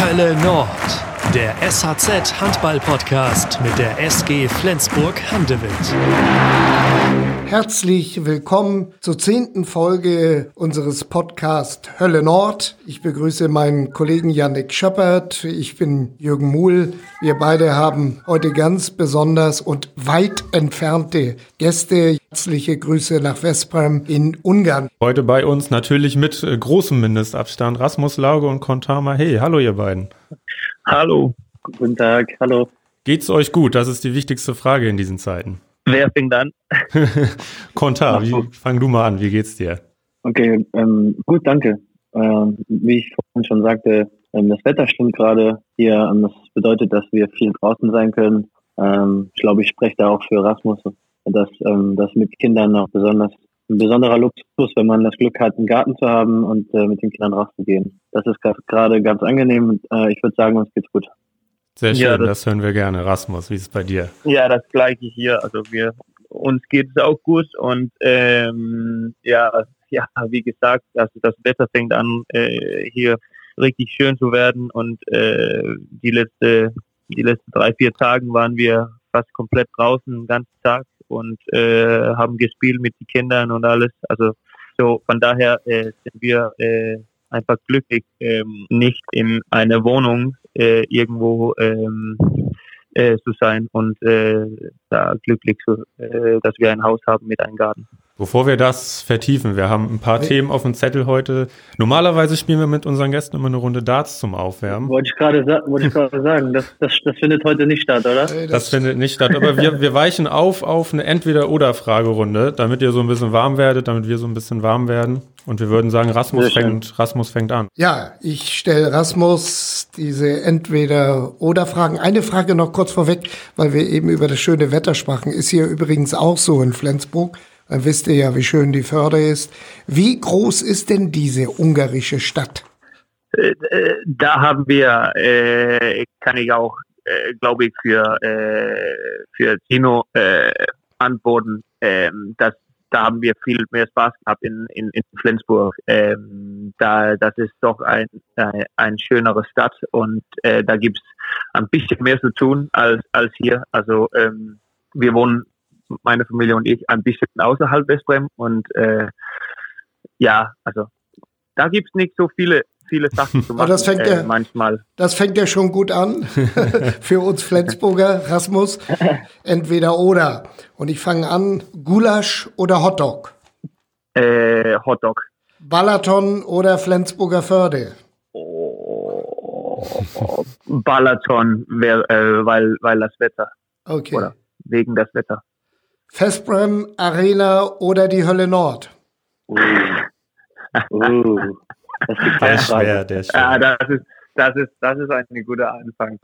Hölle Nord, der SHZ Handball Podcast mit der SG Flensburg Handewitt. Herzlich willkommen zur zehnten Folge unseres Podcasts Hölle Nord. Ich begrüße meinen Kollegen Yannick Schöppert. Ich bin Jürgen Muhl. Wir beide haben heute ganz besonders und weit entfernte Gäste. Herzliche Grüße nach Vesprem in Ungarn. Heute bei uns natürlich mit äh, großem Mindestabstand Rasmus Lauge und Kontama. Hey, hallo ihr beiden. Hallo. Guten Tag. Hallo. Geht's euch gut? Das ist die wichtigste Frage in diesen Zeiten. Wer fängt an? Konta, wie, fang du mal an, wie geht's dir? Okay, ähm, gut, danke. Ähm, wie ich vorhin schon sagte, ähm, das Wetter stimmt gerade hier und das bedeutet, dass wir viel draußen sein können. Ähm, ich glaube, ich spreche da auch für Rasmus, dass ähm, das mit Kindern auch besonders ein besonderer Luxus, wenn man das Glück hat, einen Garten zu haben und äh, mit den Kindern rauszugehen. Das ist gerade ganz angenehm. Äh, ich würde sagen, uns geht's gut. Sehr schön, ja, das, das, hören wir gerne. Rasmus, wie ist es bei dir? Ja, das gleiche hier. Also wir uns geht es auch gut und ähm, ja, ja, wie gesagt, also das Wetter fängt an äh, hier richtig schön zu werden und äh, die letzte die letzten drei vier Tagen waren wir fast komplett draußen den ganzen Tag und äh, haben gespielt mit den Kindern und alles. Also so von daher äh, sind wir äh, einfach glücklich, ähm, nicht in einer Wohnung äh, irgendwo ähm, äh, zu sein und äh, da glücklich, zu, äh, dass wir ein Haus haben mit einem Garten. Bevor wir das vertiefen, wir haben ein paar Themen auf dem Zettel heute. Normalerweise spielen wir mit unseren Gästen immer eine Runde Darts zum Aufwärmen. Wollte ich gerade wollte sagen, das, das, das findet heute nicht statt, oder? Das, das findet nicht statt, aber wir, wir weichen auf auf eine Entweder-Oder-Fragerunde, damit ihr so ein bisschen warm werdet, damit wir so ein bisschen warm werden. Und wir würden sagen, Rasmus fängt, Rasmus fängt an. Ja, ich stelle Rasmus diese Entweder-Oder-Fragen. Eine Frage noch kurz vorweg, weil wir eben über das schöne Wetter sprachen. Ist hier übrigens auch so in Flensburg. Dann wisst ihr ja, wie schön die Förde ist. Wie groß ist denn diese ungarische Stadt? Äh, äh, da haben wir, äh, kann ich auch, äh, glaube ich, für, äh, für Tino äh, antworten, ähm, dass da haben wir viel mehr Spaß gehabt in, in, in Flensburg. Ähm, da, das ist doch ein, ein, ein schönere Stadt und äh, da gibt's ein bisschen mehr zu tun als, als hier. Also ähm, wir wohnen meine Familie und ich ein bisschen außerhalb Westbrem und äh, ja, also da gibt's nicht so viele viele Sachen zu machen. das fängt äh, ja, manchmal. Das fängt ja schon gut an für uns Flensburger Rasmus. Entweder oder. Und ich fange an: Gulasch oder Hotdog? Äh, Hotdog. Balaton oder Flensburger Förde? Oh, Balaton, wär, äh, weil, weil das Wetter. Okay. Oder wegen das Wetter. Festbrem, Arena oder die Hölle Nord? Uh. uh. Das ist der schwer, der schwer. Ja, das ist, das ist, das ist ein guter Anfang.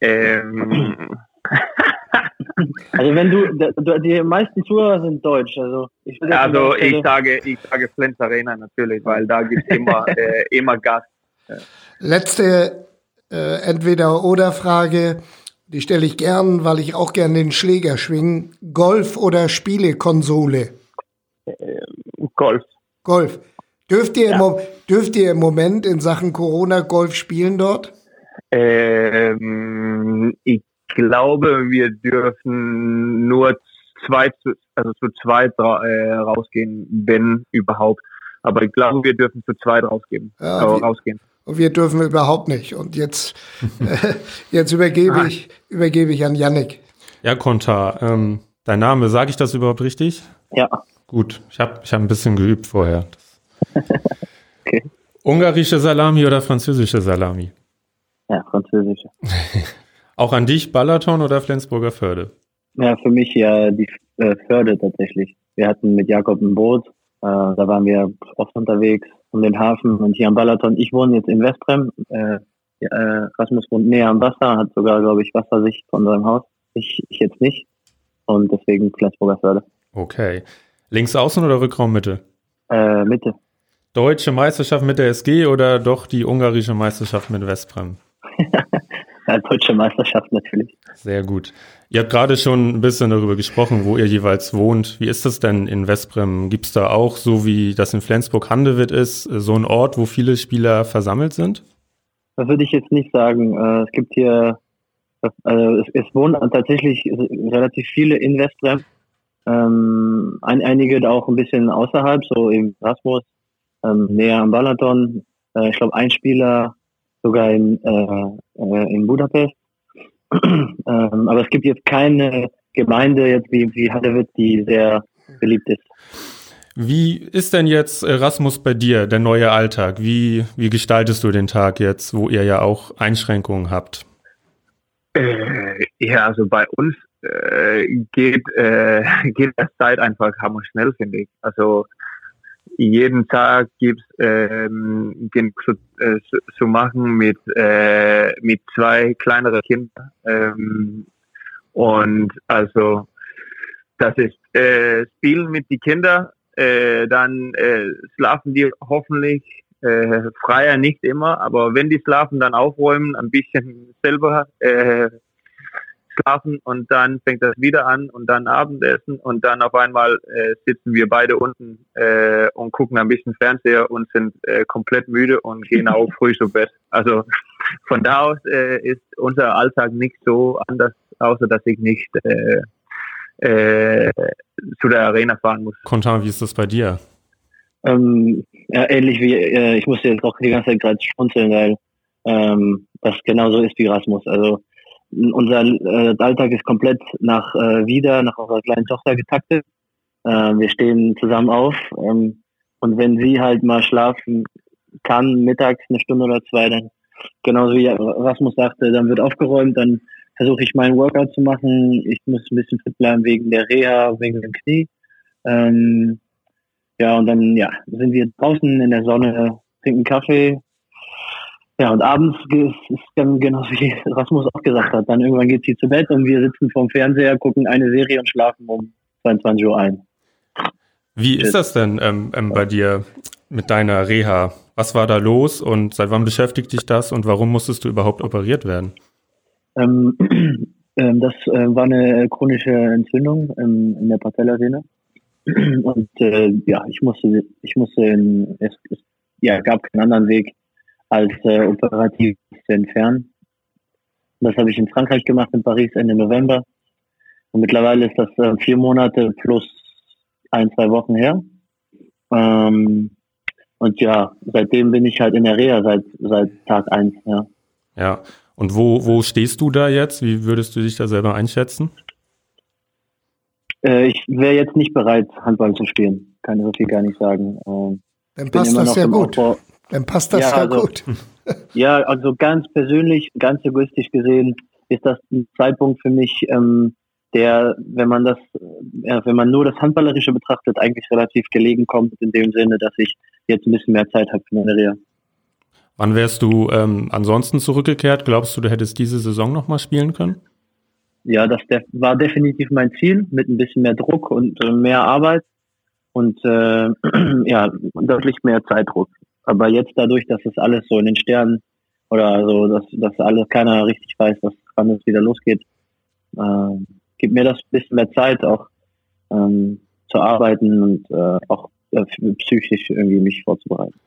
Ähm. Also wenn du, die meisten Zuhörer sind deutsch, also ich Also ich sage, ich sage Flens Arena natürlich, weil da gibt es immer, äh, immer Gas. Letzte äh, entweder oder Frage. Die stelle ich gern, weil ich auch gern den Schläger schwinge. Golf oder Spielekonsole? Äh, Golf. Golf. Dürft ihr, ja. im, dürft ihr im Moment in Sachen Corona Golf spielen dort? Ähm, ich glaube, wir dürfen nur zwei, also zu zweit äh, rausgehen, wenn überhaupt. Aber ich glaube, wir dürfen zu zweit rausgehen, ja, äh, rausgehen. Und wir dürfen überhaupt nicht. Und jetzt, äh, jetzt übergebe, ich, übergebe ich an Yannick. Ja, Konta, ähm, dein Name, sage ich das überhaupt richtig? Ja. Gut, ich habe ich hab ein bisschen geübt vorher. Okay. Ungarische Salami oder französische Salami? Ja, französische. Auch an dich Balaton oder Flensburger Förde? Ja, für mich ja die äh, Förde tatsächlich. Wir hatten mit Jakob ein Boot, äh, da waren wir oft unterwegs um den Hafen und hier am Balaton. Ich wohne jetzt in Westbrem. Äh, äh, Rasmus wohnt näher am Wasser, hat sogar, glaube ich, Wassersicht von seinem Haus. Ich, ich jetzt nicht. Und deswegen Flensburger Förde. Okay. Links außen oder Rückraum Mitte? Äh, Mitte. Deutsche Meisterschaft mit der SG oder doch die ungarische Meisterschaft mit Westbrem? ja, deutsche Meisterschaft natürlich. Sehr gut. Ihr habt gerade schon ein bisschen darüber gesprochen, wo ihr jeweils wohnt. Wie ist das denn in Westbrem? Gibt es da auch, so wie das in Flensburg-Handewitt ist, so einen Ort, wo viele Spieler versammelt sind? Das würde ich jetzt nicht sagen. Äh, es gibt hier, also es, wohnen tatsächlich relativ viele in Westrem. Ähm, ein, einige da auch ein bisschen außerhalb, so im Rasmus, ähm, näher am Balaton. Äh, ich glaube, ein Spieler sogar in, äh, äh, in Budapest. ähm, aber es gibt jetzt keine Gemeinde jetzt wie, wie Hadewitt, die sehr beliebt ist. Wie ist denn jetzt Erasmus bei dir, der neue Alltag? Wie, wie gestaltest du den Tag jetzt, wo ihr ja auch Einschränkungen habt? Äh, ja, also bei uns äh, geht, äh, geht das Zeit einfach hammer schnell, finde ich. Also jeden Tag gibt's ähm, zu, äh, zu machen mit, äh, mit zwei kleineren Kindern. Ähm, und also das ist äh, Spielen mit den Kindern, äh, dann äh, schlafen die hoffentlich äh, freier nicht immer, aber wenn die schlafen, dann aufräumen, ein bisschen selber äh, schlafen und dann fängt das wieder an und dann Abendessen und dann auf einmal äh, sitzen wir beide unten äh, und gucken ein bisschen Fernseher und sind äh, komplett müde und gehen auch früh zu Bett. Also von da aus äh, ist unser Alltag nicht so anders, außer dass ich nicht äh, äh, zu der Arena fahren muss. Kontan, wie ist das bei dir? Ähm, ja, ähnlich wie, äh, ich musste jetzt auch die ganze Zeit gerade schmunzeln, weil ähm, das genauso ist wie Rasmus. Also unser äh, Alltag ist komplett nach äh, wieder, nach unserer kleinen Tochter getaktet. Äh, wir stehen zusammen auf ähm, und wenn sie halt mal schlafen kann, mittags eine Stunde oder zwei, dann genauso wie Rasmus sagte, dann wird aufgeräumt, dann versuche ich meinen Workout zu machen. Ich muss ein bisschen fit bleiben wegen der Reha, wegen dem Knie. Ähm, ja, und dann ja, sind wir draußen in der Sonne, trinken Kaffee. Ja, und abends ist es dann genau wie Rasmus auch gesagt hat. Dann irgendwann geht sie zu Bett und wir sitzen vorm Fernseher, gucken eine Serie und schlafen um 22 Uhr ein. Wie ist das denn ähm, ähm, bei dir mit deiner Reha? Was war da los und seit wann beschäftigt dich das und warum musstest du überhaupt operiert werden? Ähm, ähm, das äh, war eine chronische Entzündung ähm, in der Patellasehne. Und äh, ja, ich musste, ich musste, in, es, es ja, gab keinen anderen Weg, als äh, operativ zu entfernen. Das habe ich in Frankreich gemacht, in Paris Ende November. Und mittlerweile ist das äh, vier Monate plus ein, zwei Wochen her. Ähm, und ja, seitdem bin ich halt in der Reha seit, seit Tag eins. ja. Ja, und wo, wo stehst du da jetzt? Wie würdest du dich da selber einschätzen? Äh, ich wäre jetzt nicht bereit, Handball zu spielen. Kann ich so viel gar nicht sagen. Ähm, Dann passt das ja gut. Aufbau. Dann passt das ja, ja also, gut. Ja, also ganz persönlich, ganz egoistisch gesehen, ist das ein Zeitpunkt für mich, ähm, der, wenn man das, ja, wenn man nur das Handballerische betrachtet, eigentlich relativ gelegen kommt, in dem Sinne, dass ich jetzt ein bisschen mehr Zeit habe für meine Reha. Wann wärst du ähm, ansonsten zurückgekehrt? Glaubst du, du hättest diese Saison nochmal spielen können? Ja, das war definitiv mein Ziel, mit ein bisschen mehr Druck und äh, mehr Arbeit und äh, ja, deutlich mehr Zeitdruck. Aber jetzt dadurch, dass es alles so in den Sternen oder so, dass, dass alles keiner richtig weiß, was, wann es wieder losgeht, äh, gibt mir das ein bisschen mehr Zeit auch ähm, zu arbeiten und äh, auch äh, psychisch irgendwie mich vorzubereiten.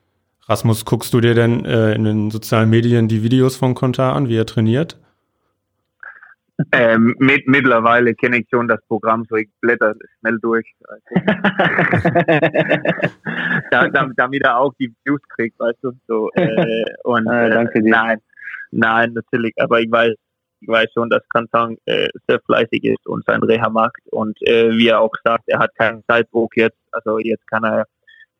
Rasmus, guckst du dir denn äh, in den sozialen Medien die Videos von Kontar an, wie er trainiert? Ähm, mit, mittlerweile kenne ich schon das Programm, so ich blätter schnell durch. da, damit er auch die Views kriegt, weißt du. So, äh, und, ah, danke dir. Nein, nein, natürlich, aber ich weiß, ich weiß schon, dass Kantan äh, sehr fleißig ist und sein Reha macht und äh, wie er auch sagt, er hat keinen Zeitdruck jetzt, also jetzt kann er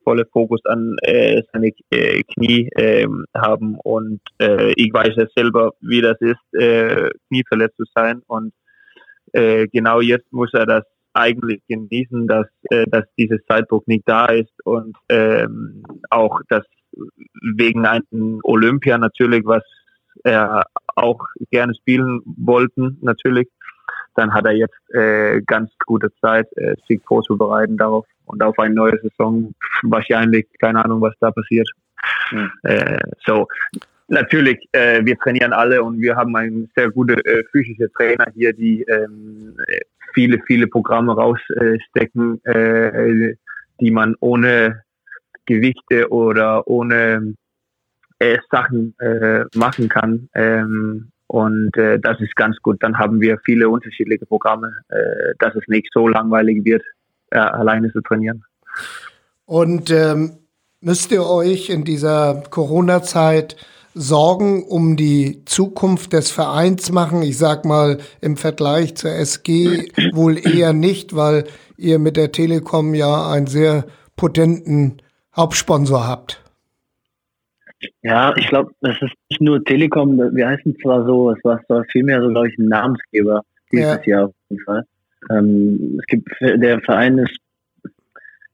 volle Fokus an äh, seine äh, Knie äh, haben und äh, ich weiß ja selber, wie das ist, äh, knieverletzt zu sein und äh, genau jetzt muss er das eigentlich genießen, dass, äh, dass dieses Zeitdruck nicht da ist und ähm, auch das wegen einem Olympia natürlich, was er auch gerne spielen wollten natürlich, dann hat er jetzt äh, ganz gute Zeit, äh, sich vorzubereiten darauf und auf eine neue Saison wahrscheinlich, keine Ahnung, was da passiert. Mhm. Äh, so, natürlich, äh, wir trainieren alle und wir haben einen sehr guten äh, physischen Trainer hier, die ähm, viele, viele Programme rausstecken, äh, die man ohne Gewichte oder ohne äh, Sachen äh, machen kann. Ähm, und äh, das ist ganz gut. Dann haben wir viele unterschiedliche Programme, dass es nicht so langweilig wird, äh, alleine zu trainieren. Und ähm, müsst ihr euch in dieser Corona-Zeit Sorgen um die Zukunft des Vereins machen? Ich sag mal im Vergleich zur SG wohl eher nicht, weil ihr mit der Telekom ja einen sehr potenten Hauptsponsor habt. Ja, ich glaube, das ist nicht nur Telekom, wir heißen zwar so, es war zwar vielmehr so, glaube ich, ein Namensgeber dieses ja. Jahr auf jeden Fall. Ähm, es gibt, der Verein ist,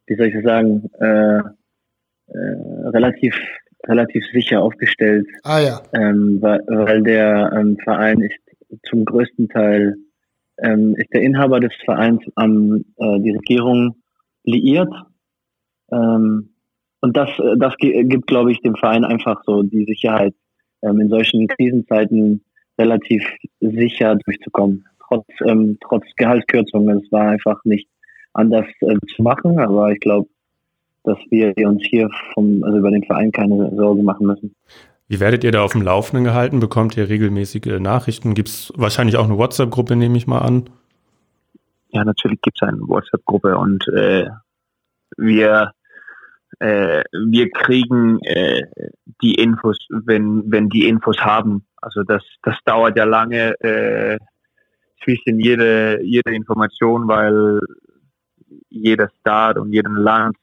wie soll ich das sagen, äh, äh, relativ relativ sicher aufgestellt. Ah ja. Ähm, weil, weil der ähm, Verein ist zum größten Teil ähm, ist der Inhaber des Vereins an äh, die Regierung liiert. Ähm, und das, das gibt, glaube ich, dem Verein einfach so die Sicherheit, ähm, in solchen Krisenzeiten relativ sicher durchzukommen. Trotz, ähm, trotz Gehaltskürzungen. Es war einfach nicht anders äh, zu machen, aber ich glaube, dass wir uns hier vom, also über den Verein keine Sorgen machen müssen. Wie werdet ihr da auf dem Laufenden gehalten? Bekommt ihr regelmäßige Nachrichten? Gibt es wahrscheinlich auch eine WhatsApp-Gruppe, nehme ich mal an? Ja, natürlich gibt es eine WhatsApp-Gruppe und äh, wir äh, wir kriegen äh, die Infos, wenn, wenn die Infos haben. Also das, das dauert ja lange äh, zwischen jede, jede Information, weil jeder Staat und jedem Land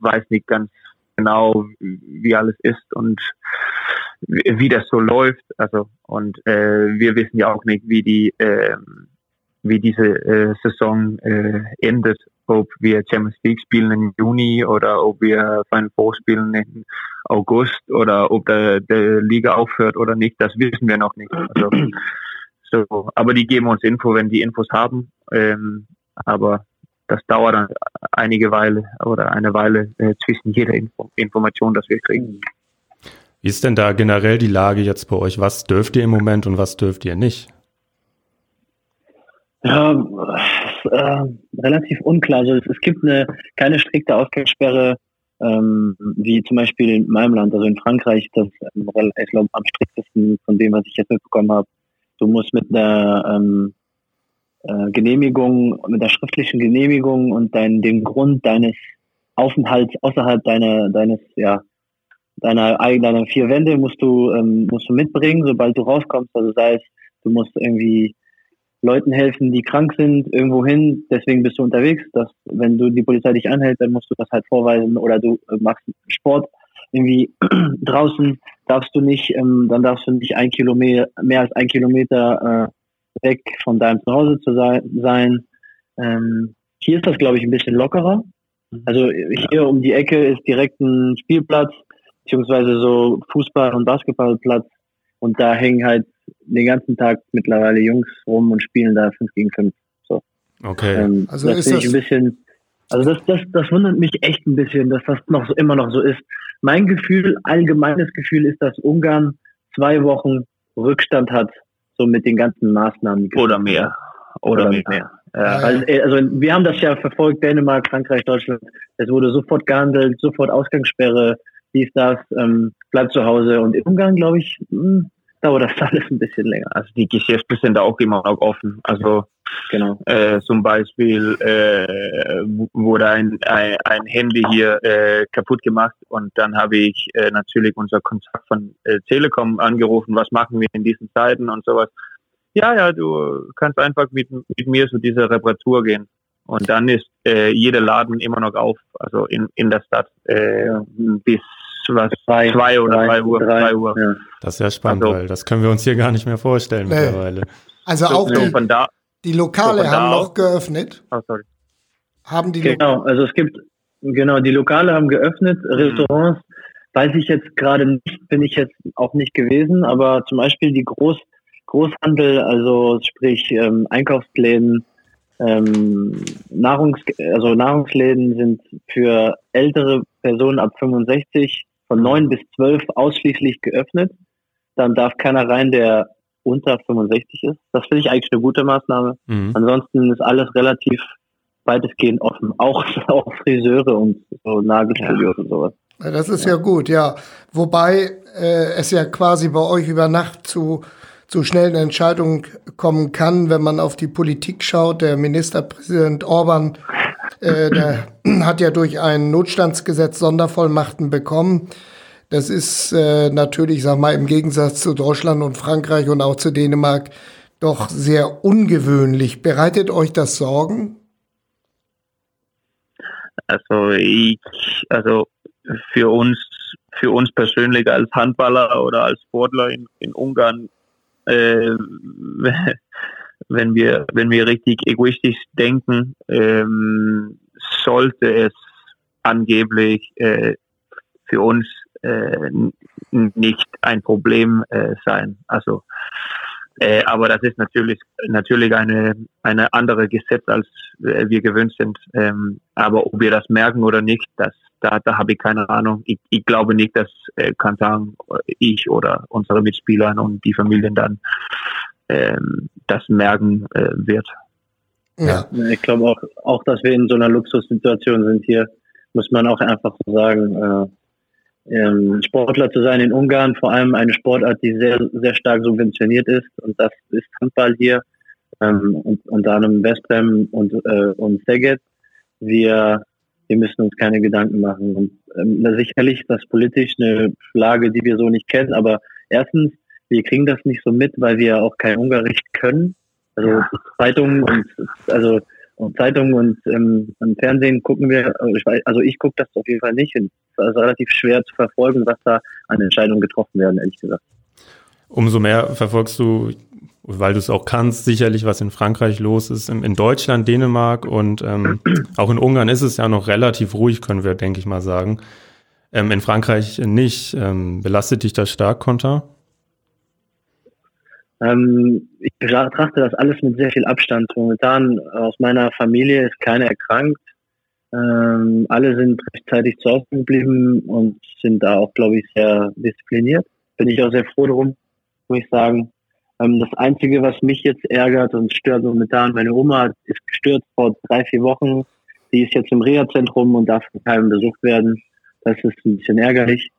weiß nicht ganz genau, wie alles ist und wie das so läuft. Also und äh, wir wissen ja auch nicht, wie die äh, wie diese äh, Saison äh, endet, ob wir Champions League spielen im Juni oder ob wir Final Four spielen im August oder ob der, der Liga aufhört oder nicht, das wissen wir noch nicht. Also, so, aber die geben uns Info, wenn die Infos haben. Ähm, aber das dauert dann einige Weile oder eine Weile äh, zwischen jeder Info Information, das wir kriegen. Wie ist denn da generell die Lage jetzt bei euch? Was dürft ihr im Moment und was dürft ihr nicht? Ja, äh, relativ unklar. Also es, es, gibt eine keine strikte Ausgangssperre, ähm, wie zum Beispiel in meinem Land, also in Frankreich, das ähm, ich glaube am striktesten von dem, was ich jetzt mitbekommen habe. Du musst mit einer ähm, äh, Genehmigung, mit der schriftlichen Genehmigung und dein, dem Grund deines Aufenthalts außerhalb deiner, deines, ja, deiner deiner vier Wände musst du, ähm, musst du mitbringen, sobald du rauskommst. Also sei es, du musst irgendwie Leuten helfen, die krank sind, irgendwo hin, deswegen bist du unterwegs. Dass, wenn du die Polizei dich anhält, dann musst du das halt vorweisen oder du äh, machst Sport irgendwie draußen, darfst du nicht, ähm, dann darfst du nicht ein Kilometer, mehr als ein Kilometer äh, weg von deinem Zuhause zu sein. Ähm, hier ist das, glaube ich, ein bisschen lockerer. Mhm. Also hier um die Ecke ist direkt ein Spielplatz, beziehungsweise so Fußball- und Basketballplatz. Und da hängen halt den ganzen Tag mittlerweile Jungs rum und spielen da 5 gegen 5. So. Okay. Ähm, also das ist das ein bisschen, also das, das, das wundert mich echt ein bisschen, dass das noch so, immer noch so ist. Mein Gefühl, allgemeines Gefühl ist, dass Ungarn zwei Wochen Rückstand hat, so mit den ganzen Maßnahmen. Oder mehr. Oder, Oder mehr. Ja. Weil, äh, also wir haben das ja verfolgt, Dänemark, Frankreich, Deutschland. Es wurde sofort gehandelt, sofort Ausgangssperre, dies, das, ähm, bleibt zu Hause. Und in Ungarn, glaube ich, mh, hm, dauert das alles ein bisschen länger. Also die Geschäfte sind da auch immer noch offen. Also genau. Äh, zum Beispiel äh, wurde ein, ein, ein Handy hier äh, kaputt gemacht und dann habe ich äh, natürlich unser Kontakt von äh, Telekom angerufen, was machen wir in diesen Zeiten und sowas. Ja, ja, du kannst einfach mit, mit mir zu dieser Reparatur gehen. Und dann ist äh, jeder Laden immer noch auf, also in, in der Stadt äh, bis was, zwei, zwei oder drei, drei Uhr. Drei, drei Uhr. Ja. Das ist ja spannend, also, weil das können wir uns hier gar nicht mehr vorstellen nee. mittlerweile. Also auch so, die, da, die Lokale so haben noch geöffnet. Oh, sorry. Haben die genau, also es gibt genau die Lokale haben geöffnet, mhm. Restaurants weiß ich jetzt gerade nicht, bin ich jetzt auch nicht gewesen, aber zum Beispiel die Groß Großhandel, also sprich ähm, Einkaufsläden, ähm, Nahrungs also Nahrungsläden sind für ältere Personen ab 65 von 9 bis 12 ausschließlich geöffnet. Dann darf keiner rein, der unter 65 ist. Das finde ich eigentlich eine gute Maßnahme. Mhm. Ansonsten ist alles relativ weitestgehend offen. Auch, auch Friseure und so Nagelstudios ja. und sowas. Das ist ja, ja gut, ja. Wobei äh, es ja quasi bei euch über Nacht zu, zu schnellen Entscheidungen kommen kann, wenn man auf die Politik schaut. Der Ministerpräsident Orban, äh, der hat ja durch ein Notstandsgesetz Sondervollmachten bekommen. Das ist äh, natürlich, sag mal, im Gegensatz zu Deutschland und Frankreich und auch zu Dänemark doch sehr ungewöhnlich. Bereitet euch das Sorgen? Also ich, also für uns, für uns persönlich als Handballer oder als Sportler in, in Ungarn, äh, wenn wir, wenn wir richtig egoistisch denken, ähm, sollte es angeblich äh, für uns äh, nicht ein Problem äh, sein. Also äh, aber das ist natürlich natürlich eine eine andere Gesetz als wir gewöhnt sind. Ähm, aber ob wir das merken oder nicht, das da, da habe ich keine Ahnung. Ich, ich glaube nicht, dass äh, kann sagen ich oder unsere Mitspieler und die Familien dann ähm, das merken äh, wird. Ja. Ich glaube auch auch, dass wir in so einer Luxussituation sind hier, muss man auch einfach so sagen. Äh, ähm, Sportler zu sein in Ungarn, vor allem eine Sportart, die sehr, sehr stark subventioniert ist. Und das ist Handball hier, ähm, und, unter anderem Westbrem und, äh, und Szeged. Wir, wir müssen uns keine Gedanken machen. Und ähm, sicherlich ist das politisch eine Lage, die wir so nicht kennen, aber erstens, wir kriegen das nicht so mit, weil wir auch kein Ungarisch können. Also Zeitungen und also und Zeitungen und ähm, im Fernsehen gucken wir, also ich, also ich gucke das auf jeden Fall nicht. Und es ist relativ schwer zu verfolgen, was da an Entscheidungen getroffen werden, ehrlich gesagt. Umso mehr verfolgst du, weil du es auch kannst, sicherlich, was in Frankreich los ist. In Deutschland, Dänemark und ähm, auch in Ungarn ist es ja noch relativ ruhig, können wir, denke ich mal, sagen. Ähm, in Frankreich nicht. Ähm, belastet dich das stark, Konter? Ähm, ich betrachte das alles mit sehr viel Abstand. Momentan aus meiner Familie ist keiner erkrankt. Ähm, alle sind rechtzeitig zu Hause geblieben und sind da auch, glaube ich, sehr diszipliniert. Bin ich auch sehr froh drum, muss ich sagen. Ähm, das Einzige, was mich jetzt ärgert und stört momentan, meine Oma ist gestürzt vor drei, vier Wochen. Die ist jetzt im Reha-Zentrum und darf von keinem besucht werden. Das ist ein bisschen ärgerlich.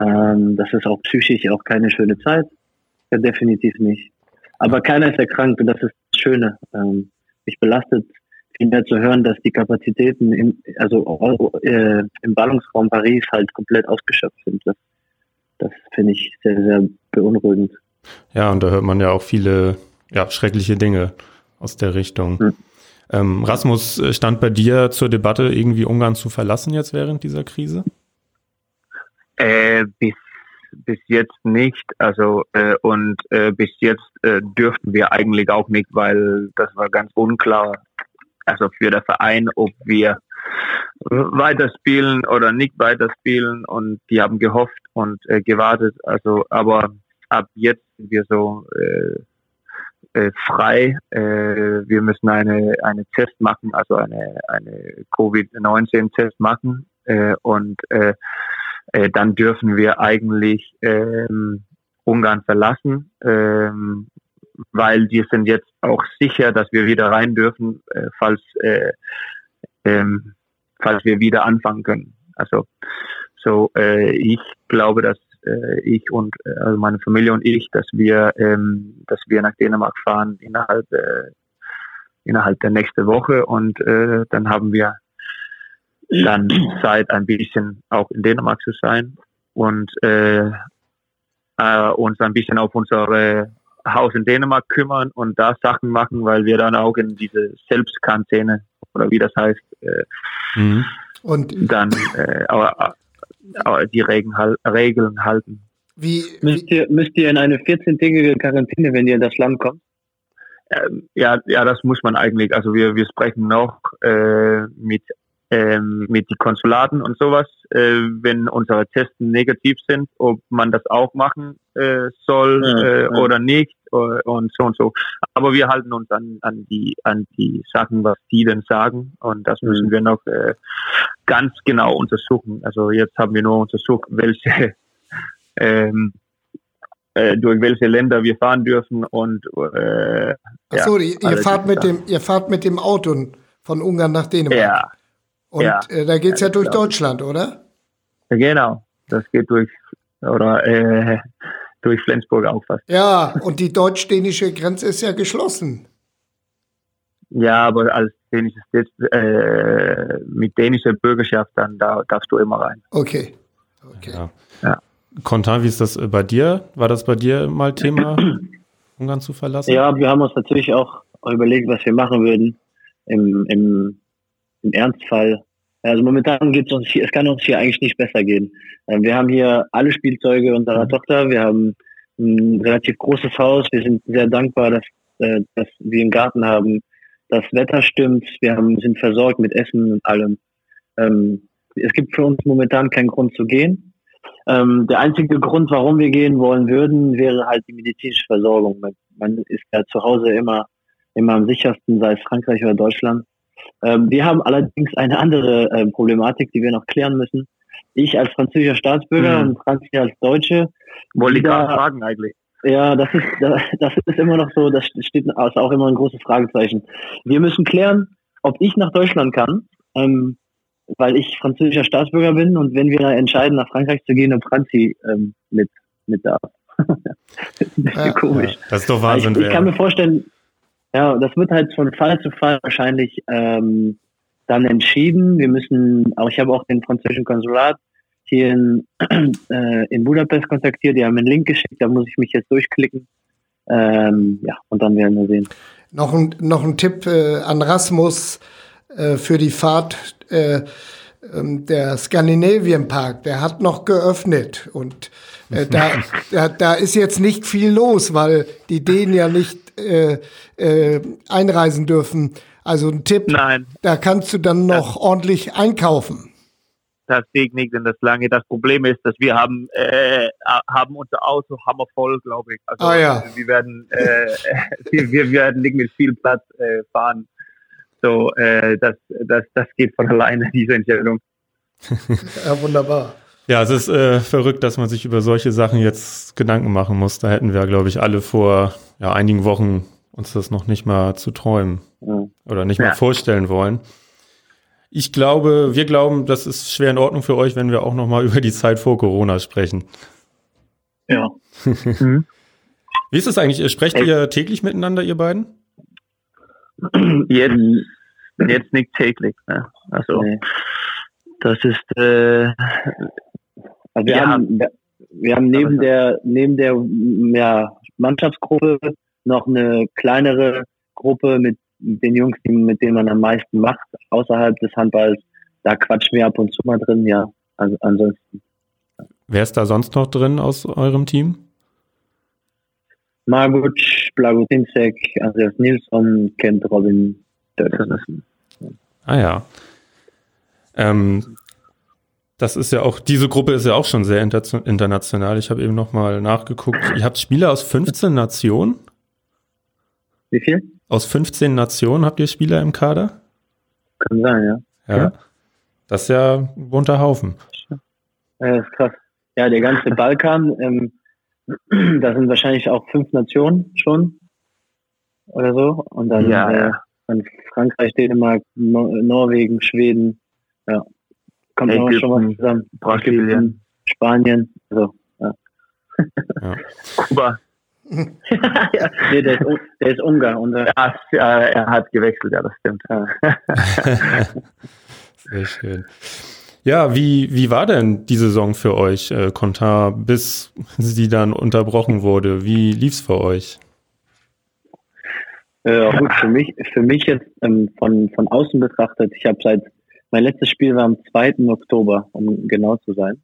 Ähm, das ist auch psychisch auch keine schöne Zeit. Ja, definitiv nicht. Aber keiner ist erkrankt und das ist das Schöne. Ähm, mich belastet viel mehr zu hören, dass die Kapazitäten im, also äh, im Ballungsraum Paris halt komplett ausgeschöpft sind. Das, das finde ich sehr, sehr beunruhigend. Ja, und da hört man ja auch viele ja, schreckliche Dinge aus der Richtung. Hm. Ähm, Rasmus, äh, stand bei dir zur Debatte, irgendwie Ungarn zu verlassen jetzt während dieser Krise? Äh, bis bis jetzt nicht. Also äh, und äh, bis jetzt äh, dürften wir eigentlich auch nicht, weil das war ganz unklar. Also für den Verein, ob wir weiterspielen oder nicht weiterspielen und die haben gehofft und äh, gewartet. Also aber ab jetzt sind wir so äh, äh, frei. Äh, wir müssen eine eine Test machen, also eine eine Covid-19 Test machen äh, und äh, äh, dann dürfen wir eigentlich ähm, Ungarn verlassen, ähm, weil wir sind jetzt auch sicher, dass wir wieder rein dürfen, äh, falls, äh, ähm, falls wir wieder anfangen können. Also so, äh, ich glaube, dass äh, ich und äh, also meine Familie und ich, dass wir, ähm, dass wir nach Dänemark fahren innerhalb äh, innerhalb der nächsten Woche und äh, dann haben wir dann Zeit, ein bisschen auch in Dänemark zu sein und äh, äh, uns ein bisschen auf unsere Haus in Dänemark kümmern und da Sachen machen, weil wir dann auch in diese Selbstquarantäne oder wie das heißt, äh, mhm. und dann äh, aber, aber die Regeln, Regeln halten. Wie, müsst, ihr, müsst ihr in eine 14-tägige Quarantäne, wenn ihr in das Land kommt? Ähm, ja, ja, das muss man eigentlich. Also wir, wir sprechen noch äh, mit ähm, mit den Konsulaten und sowas, äh, wenn unsere Tests negativ sind, ob man das auch machen äh, soll ja, äh, ja. oder nicht äh, und so und so. Aber wir halten uns an, an die an die Sachen, was die denn sagen und das müssen mhm. wir noch äh, ganz genau untersuchen. Also jetzt haben wir nur untersucht, welche ähm, äh, durch welche Länder wir fahren dürfen und äh, Achso, ja, ihr, ihr fahrt mit dem ihr fahrt mit dem Auto von Ungarn nach Dänemark. Ja, und ja, äh, da geht es ja, ja durch Deutschland, oder? Genau, das geht durch oder äh, durch Flensburg auch fast. Ja, und die deutsch-dänische Grenze ist ja geschlossen. Ja, aber als dänisches äh, mit dänischer Bürgerschaft, dann da darfst du immer rein. Okay. okay. Ja. ja. Kontan, wie ist das bei dir? War das bei dir mal Thema, Ungarn zu verlassen? Ja, wir haben uns natürlich auch überlegt, was wir machen würden im, im, im Ernstfall. Also momentan geht es uns hier, es kann uns hier eigentlich nicht besser gehen. Ähm, wir haben hier alle Spielzeuge unserer mhm. Tochter. Wir haben ein relativ großes Haus. Wir sind sehr dankbar, dass, äh, dass wir einen Garten haben. Das Wetter stimmt. Wir haben, sind versorgt mit Essen und allem. Ähm, es gibt für uns momentan keinen Grund zu gehen. Ähm, der einzige Grund, warum wir gehen wollen würden, wäre halt die medizinische Versorgung. Man ist ja zu Hause immer, immer am sichersten, sei es Frankreich oder Deutschland. Ähm, wir haben allerdings eine andere äh, Problematik, die wir noch klären müssen. Ich als französischer Staatsbürger mhm. und Franzi als Deutsche. Wollte ich gerade fragen eigentlich. Ja, das ist, das ist immer noch so, das steht also auch immer ein großes Fragezeichen. Wir müssen klären, ob ich nach Deutschland kann, ähm, weil ich französischer Staatsbürger bin und wenn wir entscheiden, nach Frankreich zu gehen, ob Franzi ähm, mit, mit darf. das ist ja, komisch. Ja, das ist doch Wahnsinn. Ich, ich kann mir vorstellen, ja, das wird halt von Fall zu Fall wahrscheinlich ähm, dann entschieden. Wir müssen, auch ich habe auch den französischen Konsulat hier in, äh, in Budapest kontaktiert, die haben einen Link geschickt, da muss ich mich jetzt durchklicken. Ähm, ja, und dann werden wir sehen. Noch ein, noch ein Tipp äh, an Rasmus äh, für die Fahrt. Äh, ähm, der Scandinavian Park, der hat noch geöffnet und äh, da, da, da ist jetzt nicht viel los, weil die Dänen ja nicht äh, äh, einreisen dürfen. Also ein Tipp, Nein. da kannst du dann noch das, ordentlich einkaufen. Das geht nicht in das lange. Das Problem ist, dass wir haben, äh, haben unser Auto hammervoll, glaube ich. Also ah, ja. wir werden, äh, wir, wir, werden nicht mit viel Platz äh, fahren. So, äh, das, das, das geht von alleine, diese Entscheidung. ja, wunderbar. Ja, es ist äh, verrückt, dass man sich über solche Sachen jetzt Gedanken machen muss. Da hätten wir, glaube ich, alle vor ja, einigen Wochen uns das noch nicht mal zu träumen ja. oder nicht ja. mal vorstellen wollen. Ich glaube, wir glauben, das ist schwer in Ordnung für euch, wenn wir auch noch mal über die Zeit vor Corona sprechen. Ja. mhm. Wie ist es eigentlich? Sprecht ihr täglich miteinander, ihr beiden? Jetzt, jetzt nicht täglich. Ne? Also nee. das ist äh, also wir, ja. haben, wir haben neben der, neben der ja, Mannschaftsgruppe noch eine kleinere Gruppe mit den Jungs, mit denen man am meisten macht, außerhalb des Handballs. Da quatschen wir ab und zu mal drin, ja. Also ansonsten. Wer ist da sonst noch drin aus eurem Team? Margut, Blagutinsek, Andreas Nilsson, Kent Robin. Ah ja. Ähm, das ist ja auch, diese Gruppe ist ja auch schon sehr international. Ich habe eben nochmal nachgeguckt. Ihr habt Spieler aus 15 Nationen? Wie viel? Aus 15 Nationen habt ihr Spieler im Kader? Kann sein, ja. Ja. ja. Das ist ja ein bunter Haufen. Ja, das ist krass. Ja, der ganze Balkan, ähm, da sind wahrscheinlich auch fünf Nationen schon oder so. Und dann, ja, äh, dann Frankreich, Dänemark, Norwegen, Schweden, ja kommt Ägypten, auch schon was zusammen. Brasilien, Spanien, so. Ja. ja. Kuba. ja, nee, der ist, der ist Ungar. Und, äh, ja, er hat gewechselt, ja, das stimmt. Sehr schön. Ja, wie, wie war denn die Saison für euch, äh, Kontar, bis sie dann unterbrochen wurde? Wie lief's für euch? Äh, gut, für mich, für mich jetzt ähm, von, von außen betrachtet, ich habe seit mein letztes Spiel war am 2. Oktober, um genau zu sein.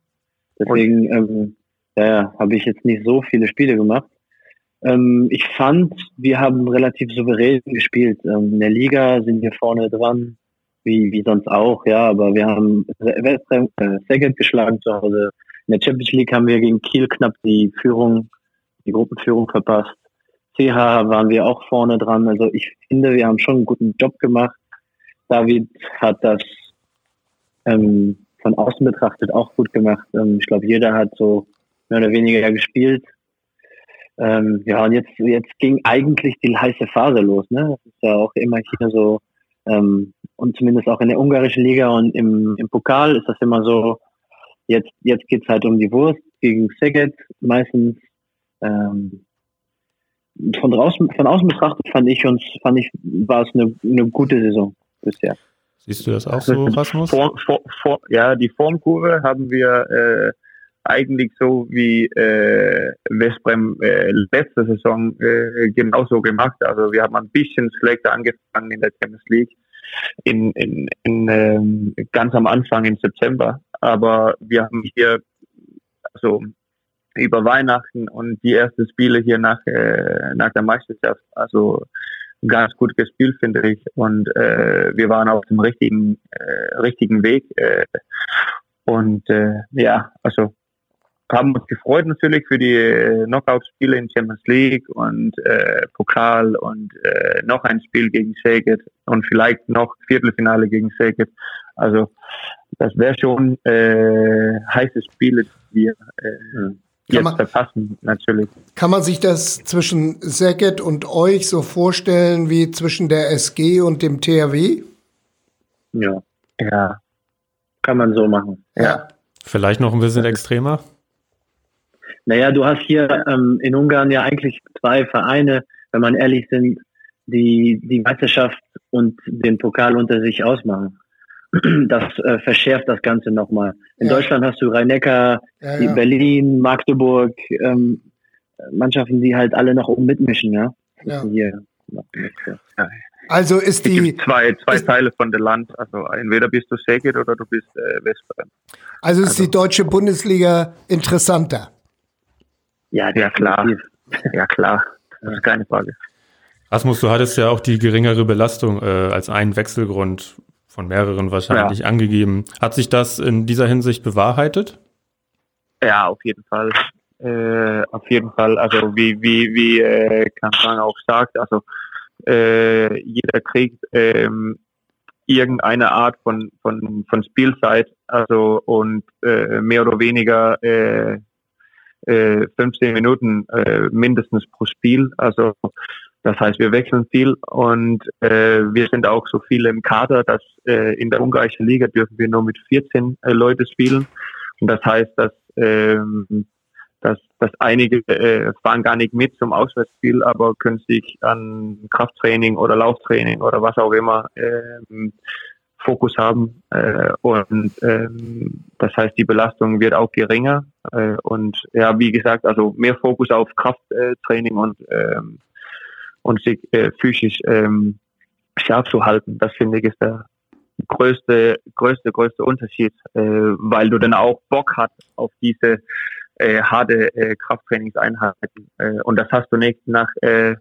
Deswegen ähm, ja, habe ich jetzt nicht so viele Spiele gemacht. Ähm, ich fand, wir haben relativ souverän gespielt. Ähm, in der Liga sind wir vorne dran, wie, wie sonst auch, ja, aber wir haben äh, Szeged geschlagen zu Hause. In der Champions League haben wir gegen Kiel knapp die Führung, die Gruppenführung verpasst. CH waren wir auch vorne dran. Also ich finde, wir haben schon einen guten Job gemacht. David hat das ähm, von außen betrachtet auch gut gemacht. Ähm, ich glaube, jeder hat so mehr oder weniger gespielt. Ähm, ja, und jetzt, jetzt ging eigentlich die heiße Phase los. Ne? Das ist ja auch immer hier so, ähm, und zumindest auch in der ungarischen Liga und im, im Pokal ist das immer so, jetzt, jetzt geht's halt um die Wurst gegen Szeged meistens. Ähm, von draußen, von außen betrachtet fand ich uns, fand ich, war es eine, eine gute Saison bisher. Siehst du das auch so, Rasmus? Vor, vor, vor, ja, die Formkurve haben wir äh, eigentlich so wie äh, Westbrem äh, letzte Saison äh, genauso gemacht. Also wir haben ein bisschen schlechter angefangen in der Champions League in, in, in ähm, ganz am Anfang im September, aber wir haben hier also über Weihnachten und die ersten Spiele hier nach äh, nach der Meisterschaft also ganz gut gespielt finde ich. Und äh, wir waren auf dem richtigen äh, richtigen Weg äh, und äh, ja also haben uns gefreut natürlich für die äh, Knockout-Spiele in Champions League und äh, Pokal und äh, noch ein Spiel gegen Szeged und vielleicht noch Viertelfinale gegen Szeged. Also das wäre schon äh, heiße Spiele, die wir äh, jetzt man, verpassen natürlich. Kann man sich das zwischen Szeged und euch so vorstellen wie zwischen der SG und dem THW? Ja, ja, kann man so machen. Ja. Vielleicht noch ein bisschen extremer. Naja, du hast hier ähm, in Ungarn ja eigentlich zwei Vereine, wenn man ehrlich sind, die die Meisterschaft und den Pokal unter sich ausmachen. Das äh, verschärft das Ganze nochmal. In ja. Deutschland hast du Rhein-Neckar, ja, ja. Berlin, Magdeburg, ähm, Mannschaften, die halt alle noch oben mitmischen, ja. ja. Hier. Also ist die zwei zwei ist, Teile von der Land. Also entweder bist du Szeged oder du bist äh, Westbrem. Also ist also, die deutsche Bundesliga interessanter. Ja, ja klar. Ja klar. Das ist keine Frage. Asmus, du hattest ja auch die geringere Belastung äh, als einen Wechselgrund von mehreren wahrscheinlich ja. angegeben. Hat sich das in dieser Hinsicht bewahrheitet? Ja, auf jeden Fall. Äh, auf jeden Fall. Also wie wie wie äh, Kanzang auch sagt, also äh, jeder kriegt ähm, irgendeine Art von von von Spielzeit, also und äh, mehr oder weniger äh, äh, 15 Minuten äh, mindestens pro Spiel. Also das heißt, wir wechseln viel und äh, wir sind auch so viele im Kader, dass äh, in der ungarischen Liga dürfen wir nur mit 14 äh, Leute spielen. Und das heißt, dass, ähm, dass, dass einige äh, fahren gar nicht mit zum Auswärtsspiel, aber können sich an Krafttraining oder Lauftraining oder was auch immer äh, Fokus haben. Äh, und ähm, das heißt, die Belastung wird auch geringer. Äh, und ja, wie gesagt, also mehr Fokus auf Krafttraining und ähm, und sich äh, physisch ähm, scharf zu halten. Das finde ich ist der größte, größte, größte Unterschied, äh, weil du dann auch Bock hast auf diese äh, harte äh, Krafttrainingseinheiten. Äh, und das hast du nicht nach äh,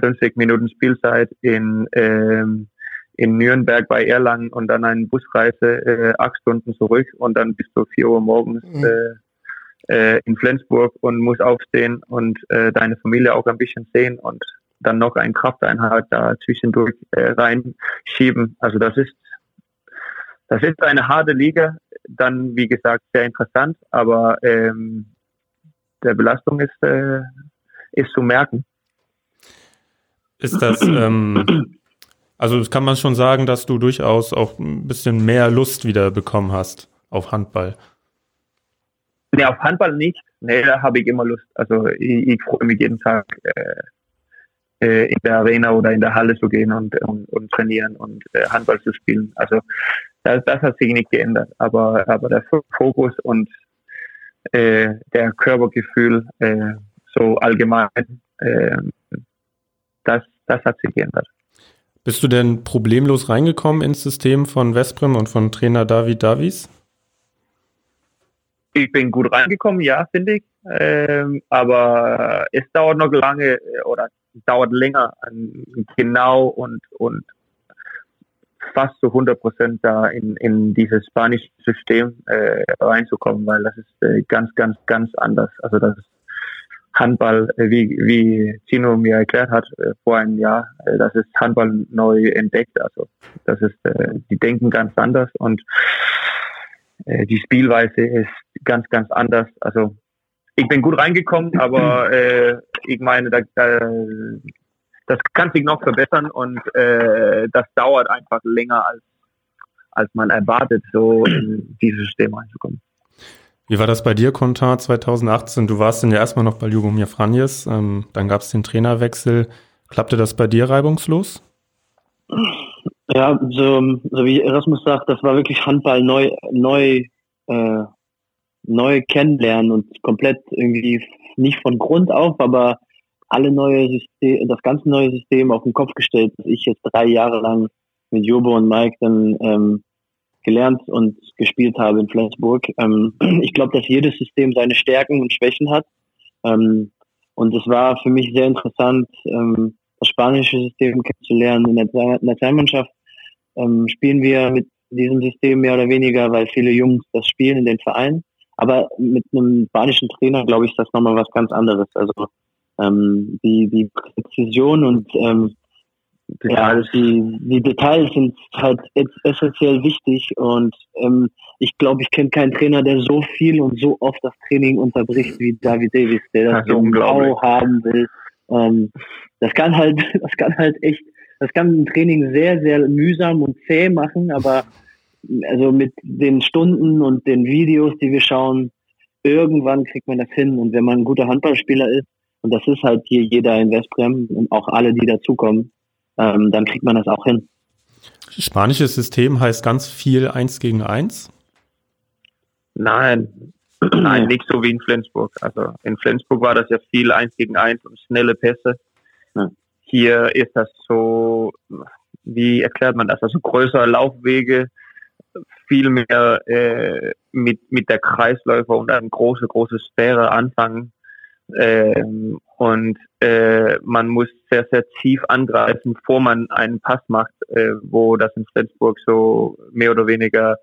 50 Minuten Spielzeit in ähm, in Nürnberg bei Erlangen und dann eine Busreise äh, acht Stunden zurück und dann bist du vier Uhr morgens mhm. äh, äh, in Flensburg und musst aufstehen und äh, deine Familie auch ein bisschen sehen und dann noch ein Krafteinheit da zwischendurch äh, reinschieben. Also das ist das ist eine harte Liga, dann wie gesagt sehr interessant, aber ähm, der Belastung ist äh, ist zu merken. Ist das ähm, also kann man schon sagen, dass du durchaus auch ein bisschen mehr Lust wieder bekommen hast auf Handball. Nee, auf Handball nicht. Nee, da habe ich immer Lust. Also ich, ich freue mich jeden Tag äh, äh, in der Arena oder in der Halle zu gehen und, und, und trainieren und äh, Handball zu spielen. Also das, das hat sich nicht geändert. Aber, aber der Fokus und äh, der Körpergefühl äh, so allgemein, äh, das, das hat sich geändert. Bist du denn problemlos reingekommen ins System von Vesprem und von Trainer David Davies? Ich bin gut reingekommen, ja, finde ich. Ähm, aber es dauert noch lange äh, oder dauert länger, genau und, und fast zu 100 Prozent da in, in dieses spanische System äh, reinzukommen, weil das ist äh, ganz, ganz, ganz anders. Also das ist Handball, äh, wie, wie Tino mir erklärt hat äh, vor einem Jahr, äh, das ist Handball neu entdeckt. Also das ist, äh, die denken ganz anders und äh, die Spielweise ist ganz, ganz anders. Also ich bin gut reingekommen, aber äh, ich meine, da, da, das kann sich noch verbessern und äh, das dauert einfach länger als als man erwartet, so in dieses System reinzukommen. Wie war das bei dir, Kontar, 2018? Du warst dann ja erstmal noch bei Ljubomir Franjes, ähm, dann gab es den Trainerwechsel. Klappte das bei dir reibungslos? Ja, so, so wie Erasmus sagt, das war wirklich Handball neu, neu, äh, neu kennenlernen und komplett irgendwie nicht von Grund auf, aber alle neue System, das ganze neue System auf den Kopf gestellt, das ich jetzt drei Jahre lang mit Jobo und Mike dann ähm, gelernt und gespielt habe in Flensburg. Ähm, ich glaube, dass jedes System seine Stärken und Schwächen hat. Ähm, und es war für mich sehr interessant, ähm, das spanische System kennenzulernen. In der Nationalmannschaft ähm, spielen wir mit diesem System mehr oder weniger, weil viele Jungs das spielen in den Vereinen. Aber mit einem spanischen Trainer, glaube ich, ist das nochmal was ganz anderes. Also ähm, die, die Präzision und ähm, ja, die, die Details sind halt essentiell wichtig und ähm, ich glaube, ich kenne keinen Trainer, der so viel und so oft das Training unterbricht wie David Davis, der das, das so genau haben will. Ähm, das kann halt, das kann halt echt, das kann ein Training sehr, sehr mühsam und zäh machen, aber also mit den Stunden und den Videos, die wir schauen, irgendwann kriegt man das hin. Und wenn man ein guter Handballspieler ist, und das ist halt hier jeder in Westbrem und auch alle, die dazukommen, ähm, dann kriegt man das auch hin. Spanisches System heißt ganz viel eins gegen eins? Nein, nein, nicht so wie in Flensburg. Also in Flensburg war das ja viel eins gegen eins und schnelle Pässe. Hier ist das so, wie erklärt man das? Also größere Laufwege, viel mehr äh, mit, mit der Kreisläufer und eine große, große Sphäre anfangen. Ähm, und äh, man muss sehr, sehr tief angreifen, bevor man einen Pass macht, äh, wo das in Flensburg so mehr oder weniger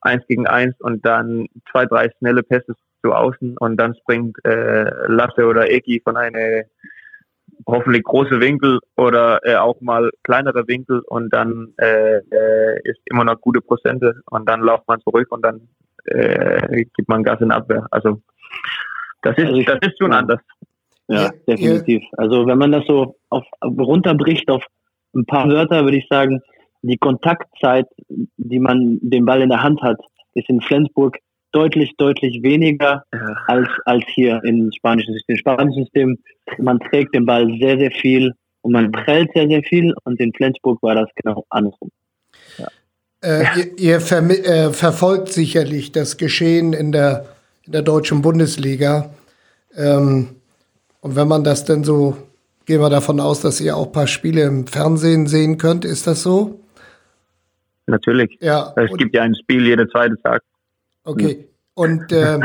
eins gegen eins und dann zwei, drei schnelle Pässe zu außen und dann springt äh, Lasse oder Eki von einer hoffentlich große Winkel oder äh, auch mal kleinere Winkel und dann äh, äh, ist immer noch gute Prozente und dann läuft man zurück und dann äh, gibt man Gas in Abwehr. Also das ist, also das ist schon anders. Ja, ja definitiv. Ja. Also wenn man das so auf, runterbricht auf ein paar Wörter, würde ich sagen, die Kontaktzeit, die man den Ball in der Hand hat, ist in Flensburg deutlich, deutlich weniger als, als hier im spanischen System. Im spanischen System, man trägt den Ball sehr, sehr viel und man prellt sehr, sehr viel und in Flensburg war das genau andersrum. Ja. Äh, ihr, ihr ver äh, verfolgt sicherlich das Geschehen in der in der deutschen Bundesliga. Ähm, und wenn man das denn so, gehen wir davon aus, dass ihr auch ein paar Spiele im Fernsehen sehen könnt, ist das so? Natürlich. Ja. Es gibt ja ein Spiel jeden zweiten Tag. Okay. Und äh,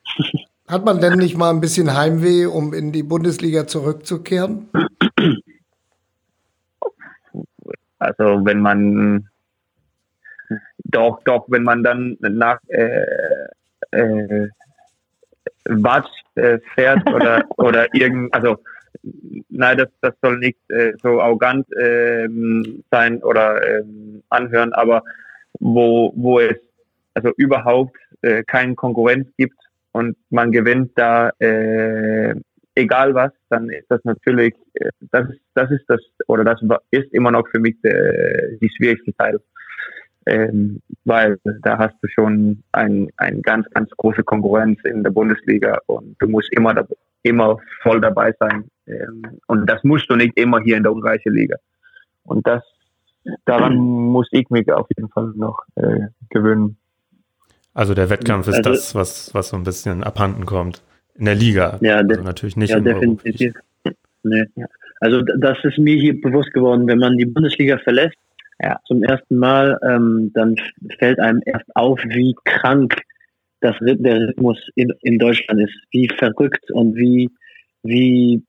hat man denn nicht mal ein bisschen Heimweh, um in die Bundesliga zurückzukehren? Also wenn man doch, doch, wenn man dann nach äh, äh, Watch äh, fährt oder oder irgend also nein das das soll nicht äh, so arrogant ähm, sein oder ähm, anhören aber wo wo es also überhaupt äh, keine Konkurrenz gibt und man gewinnt da äh, egal was dann ist das natürlich äh, das das ist das oder das ist immer noch für mich der, die schwierigste Teil ähm, weil da hast du schon ein, ein ganz, ganz große Konkurrenz in der Bundesliga und du musst immer, da, immer voll dabei sein. Ähm, und das musst du nicht immer hier in der unreichen Liga. Und das, daran muss ich mich auf jeden Fall noch äh, gewöhnen. Also der Wettkampf ist also, das, was, was so ein bisschen abhanden kommt. In der Liga. Ja, also natürlich nicht. Ja, definitiv. Nee. Also das ist mir hier bewusst geworden, wenn man die Bundesliga verlässt, ja. zum ersten Mal, ähm, dann fällt einem erst auf, wie krank das, der Rhythmus in, in Deutschland ist, wie verrückt und wie, wie,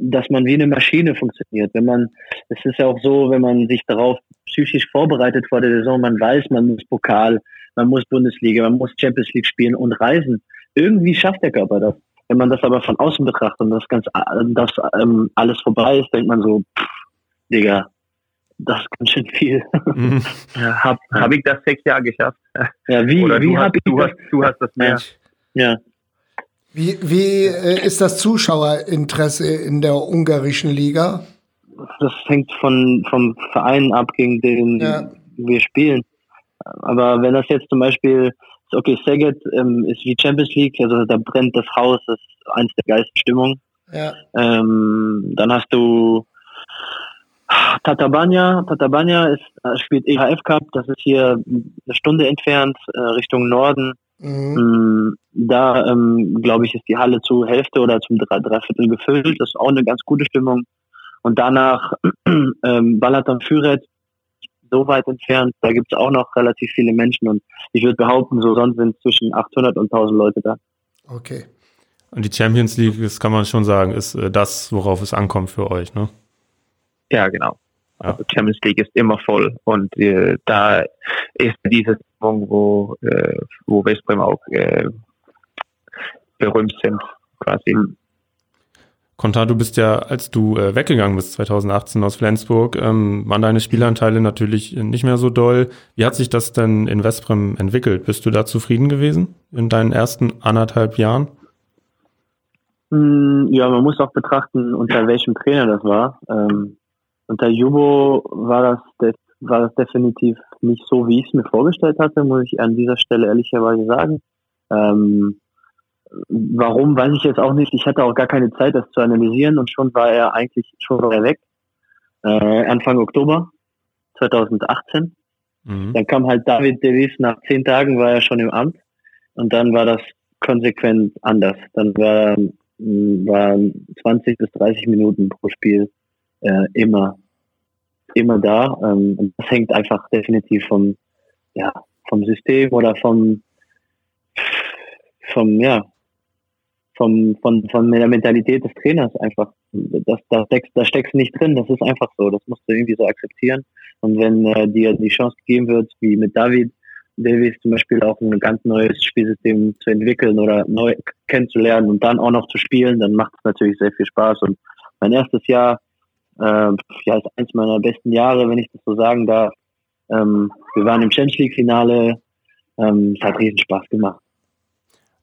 dass man wie eine Maschine funktioniert. Wenn man, es ist ja auch so, wenn man sich darauf psychisch vorbereitet vor der Saison, man weiß, man muss Pokal, man muss Bundesliga, man muss Champions League spielen und reisen. Irgendwie schafft der Körper das. Wenn man das aber von außen betrachtet und das ganz, das ähm, alles vorbei ist, denkt man so, pff, Digga, das ist ganz schön viel. Mhm. Ja, hab, hab ich das sechs Jahre geschafft? Ja, wie, Oder wie habe ich du das? Hast, du hast das mehr. Ja. Wie, wie äh, ist das Zuschauerinteresse in der ungarischen Liga? Das hängt von, vom Verein ab, gegen den ja. wir spielen. Aber wenn das jetzt zum Beispiel okay, Saget ähm, ist wie Champions League, also da brennt das Haus, das ist eins der geilsten Stimmungen. Ja. Ähm, dann hast du Tatabanya, Tatabanya ist, äh, spielt EHF Cup, das ist hier eine Stunde entfernt, äh, Richtung Norden. Mhm. Mm, da, ähm, glaube ich, ist die Halle zur Hälfte oder zum Dreiviertel gefüllt. Das ist auch eine ganz gute Stimmung. Und danach ähm, Balaton Füret, so weit entfernt, da gibt es auch noch relativ viele Menschen. Und ich würde behaupten, so sonst sind zwischen 800 und 1000 Leute da. Okay. Und die Champions League, das kann man schon sagen, ist äh, das, worauf es ankommt für euch, ne? Ja, genau. Ja. Also Champions League ist immer voll und äh, da ist diese Saison, wo, äh, wo Westbrem auch äh, berühmt sind, quasi. Mhm. Kontar, du bist ja, als du äh, weggegangen bist 2018 aus Flensburg, ähm, waren deine Spielanteile natürlich nicht mehr so doll. Wie hat sich das denn in Westbrem entwickelt? Bist du da zufrieden gewesen in deinen ersten anderthalb Jahren? Hm, ja, man muss auch betrachten, unter welchem Trainer das war. Ähm, unter Jubo war das, war das definitiv nicht so, wie ich es mir vorgestellt hatte, muss ich an dieser Stelle ehrlicherweise sagen. Ähm, warum, weiß ich jetzt auch nicht. Ich hatte auch gar keine Zeit, das zu analysieren und schon war er eigentlich schon war er weg. Äh, Anfang Oktober 2018. Mhm. Dann kam halt David Davis, nach zehn Tagen war er schon im Amt und dann war das konsequent anders. Dann war, war 20 bis 30 Minuten pro Spiel äh, immer, immer da. Ähm, und das hängt einfach definitiv vom, ja, vom System oder vom, vom, ja, vom, von, von der Mentalität des Trainers einfach. Das, das steckst, da steckst du nicht drin, das ist einfach so. Das musst du irgendwie so akzeptieren. Und wenn äh, dir die Chance gegeben wird, wie mit David Davis zum Beispiel auch ein ganz neues Spielsystem zu entwickeln oder neu kennenzulernen und dann auch noch zu spielen, dann macht es natürlich sehr viel Spaß. Und mein erstes Jahr äh, ja, ist eins meiner besten Jahre, wenn ich das so sagen darf. Ähm, wir waren im Champions League Finale. Ähm, es hat riesen Spaß gemacht.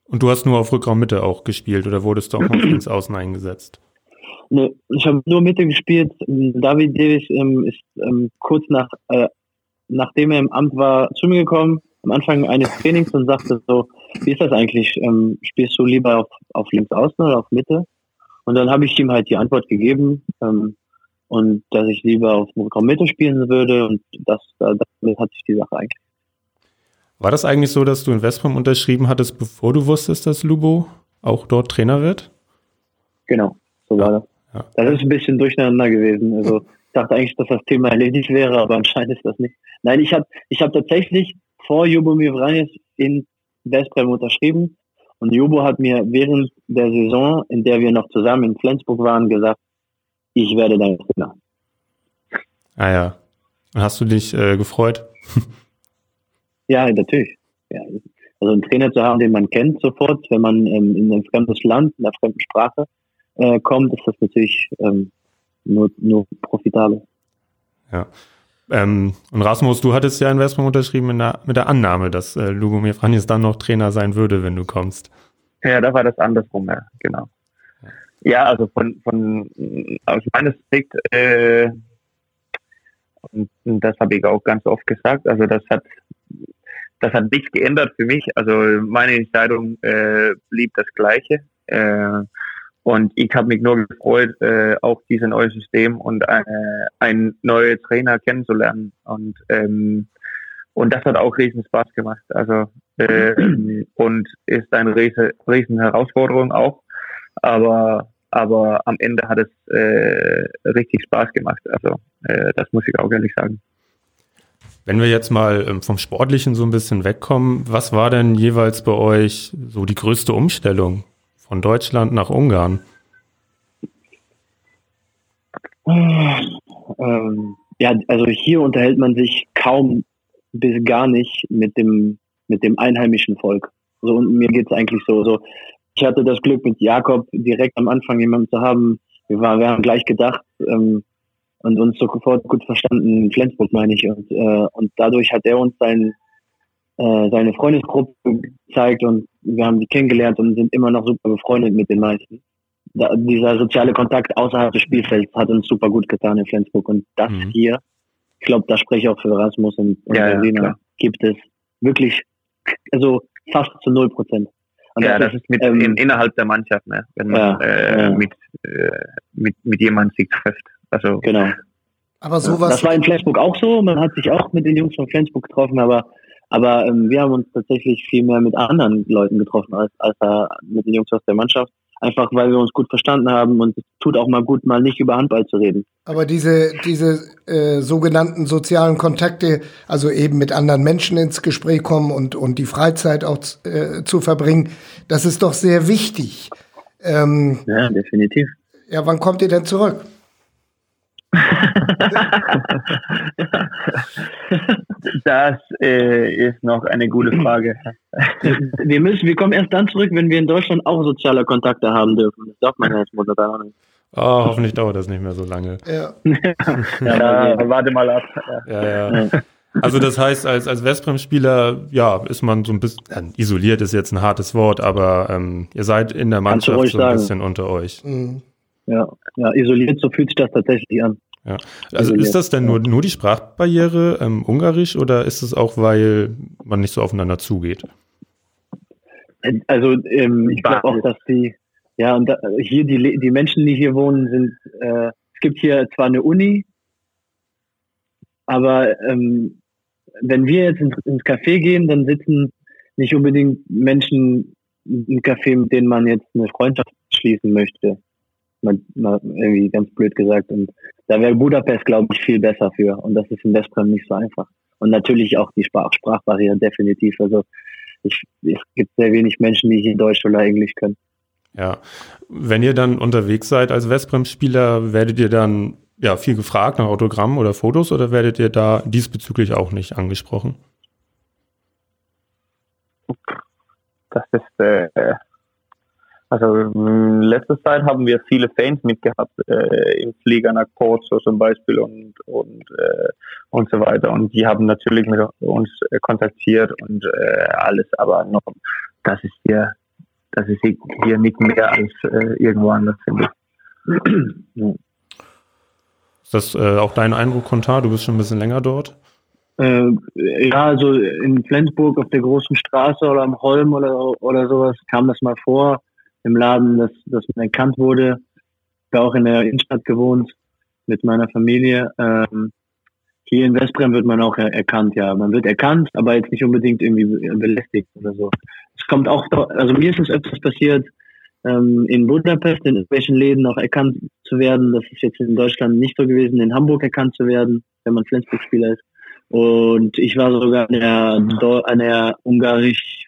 Und du hast nur auf Rückraummitte auch gespielt oder wurdest du auch noch links außen eingesetzt? Nee, ich habe nur Mitte gespielt. David Davis ähm, ist ähm, kurz nach, äh, nachdem er im Amt war, zu mir gekommen, am Anfang eines Trainings und sagte so, wie ist das eigentlich? Ähm, spielst du lieber auf, auf links außen oder auf Mitte? Und dann habe ich ihm halt die Antwort gegeben. Ähm, und dass ich lieber auf Motorraum Mitte spielen würde und das, damit hat sich die Sache eigentlich. War das eigentlich so, dass du in Westbrom unterschrieben hattest, bevor du wusstest, dass Lubo auch dort Trainer wird? Genau, so war das. Ja. Das ist ein bisschen durcheinander gewesen. Also ich dachte eigentlich, dass das Thema erledigt wäre, aber anscheinend ist das nicht. Nein, ich habe ich hab tatsächlich vor Jubo Mivranis in Westbrem unterschrieben und Jubo hat mir während der Saison, in der wir noch zusammen in Flensburg waren, gesagt, ich werde dein Trainer. Ah ja. Hast du dich äh, gefreut? ja, natürlich. Ja. Also einen Trainer zu haben, den man kennt sofort, wenn man ähm, in ein fremdes Land, in einer fremden Sprache äh, kommt, ist das natürlich ähm, nur, nur profitabel. Ja. Ähm, und Rasmus, du hattest ja in Westbrom unterschrieben mit der, mit der Annahme, dass äh, Lugomir Franjes dann noch Trainer sein würde, wenn du kommst. Ja, da war das andersrum, ja, genau. Ja, also von, von aus meiner Sicht, äh, und das habe ich auch ganz oft gesagt, also das hat das hat nichts geändert für mich. Also meine Entscheidung äh, blieb das gleiche. Äh, und ich habe mich nur gefreut, äh, auch dieses neue System und eine, einen neuen Trainer kennenzulernen. Und ähm, und das hat auch riesen Spaß gemacht. Also äh, und ist eine riesen, riesen Herausforderung auch. Aber aber am Ende hat es äh, richtig Spaß gemacht. Also äh, das muss ich auch ehrlich sagen. Wenn wir jetzt mal ähm, vom Sportlichen so ein bisschen wegkommen, was war denn jeweils bei euch so die größte Umstellung von Deutschland nach Ungarn? Ähm, ja, also hier unterhält man sich kaum bis gar nicht mit dem mit dem einheimischen Volk. So und mir geht's eigentlich so. So ich hatte das Glück, mit Jakob direkt am Anfang jemanden zu haben. Wir, waren, wir haben gleich gedacht ähm, und uns sofort gut verstanden, in Flensburg meine ich. Und, äh, und dadurch hat er uns sein, äh, seine Freundesgruppe gezeigt und wir haben die kennengelernt und sind immer noch super befreundet mit den meisten. Da, dieser soziale Kontakt außerhalb des Spielfelds hat uns super gut getan in Flensburg. Und das mhm. hier, ich glaube, da spreche ich auch für Rasmus und, und ja, ja gibt es wirklich, also fast zu null Prozent. ja, das, ist mit ähm, in, innerhalb der Mannschaft, ne? wenn man ja, äh, ja. Mit, äh, mit, mit jemandem sich trifft. Also, genau. Aber sowas. Das war in Flensburg auch so. Man hat sich auch mit den Jungs von Flensburg getroffen, aber, aber ähm, wir haben uns tatsächlich viel mehr mit anderen Leuten getroffen als, als äh, mit den Jungs aus der Mannschaft einfach weil wir uns gut verstanden haben und es tut auch mal gut, mal nicht über Handball zu reden. Aber diese, diese äh, sogenannten sozialen Kontakte, also eben mit anderen Menschen ins Gespräch kommen und, und die Freizeit auch äh, zu verbringen, das ist doch sehr wichtig. Ähm, ja, definitiv. Ja, wann kommt ihr denn zurück? das äh, ist noch eine gute Frage. wir müssen, wir kommen erst dann zurück, wenn wir in Deutschland auch soziale Kontakte haben dürfen. Das darf man ja jetzt momentan nicht. Oh, hoffentlich dauert das nicht mehr so lange. Ja, ja, ja warte mal ab. Ja, ja. Also das heißt, als, als Westbrem-Spieler, ja, ist man so ein bisschen, isoliert ist jetzt ein hartes Wort, aber ähm, ihr seid in der Mannschaft so ein sagen. bisschen unter euch. Mhm. Ja, ja, isoliert, so fühlt sich das tatsächlich an. Ja. Also ist das denn nur, nur die Sprachbarriere ähm, Ungarisch oder ist es auch, weil man nicht so aufeinander zugeht? Also ähm, ich glaube auch, dass die, ja, und da, hier die, die Menschen, die hier wohnen, sind, äh, es gibt hier zwar eine Uni, aber ähm, wenn wir jetzt ins, ins Café gehen, dann sitzen nicht unbedingt Menschen im Café, mit denen man jetzt eine Freundschaft schließen möchte. Mal, mal irgendwie ganz blöd gesagt. Und da wäre Budapest, glaube ich, viel besser für. Und das ist in Westbrem nicht so einfach. Und natürlich auch die Sprach Sprachbarriere definitiv. Also ich, es gibt sehr wenig Menschen, die hier Deutsch oder Englisch können. Ja, wenn ihr dann unterwegs seid als Westbrem-Spieler, werdet ihr dann ja viel gefragt nach Autogrammen oder Fotos oder werdet ihr da diesbezüglich auch nicht angesprochen? Das ist äh, also in letzter Zeit haben wir viele Fans mitgehabt äh, im Flieger nach Porto zum Beispiel und und äh, und so weiter und die haben natürlich mit uns äh, kontaktiert und äh, alles, aber noch das ist hier das ist hier nicht mehr als äh, irgendwo anders finde ich. Ist das äh, auch dein Eindruck, Kontar? Du bist schon ein bisschen länger dort. Äh, ja, also in Flensburg auf der großen Straße oder am Holm oder, oder sowas kam das mal vor im Laden, dass, dass man erkannt wurde. Ich habe auch in der Innenstadt gewohnt mit meiner Familie. Ähm, hier in Westbrem wird man auch er erkannt, ja. Man wird erkannt, aber jetzt nicht unbedingt irgendwie belästigt oder so. Es kommt auch, also mir ist es öfters passiert, ähm, in Budapest in welchen Läden auch erkannt zu werden. Das ist jetzt in Deutschland nicht so gewesen, in Hamburg erkannt zu werden, wenn man Flensburg-Spieler ist. Und ich war sogar an der, an der ungarisch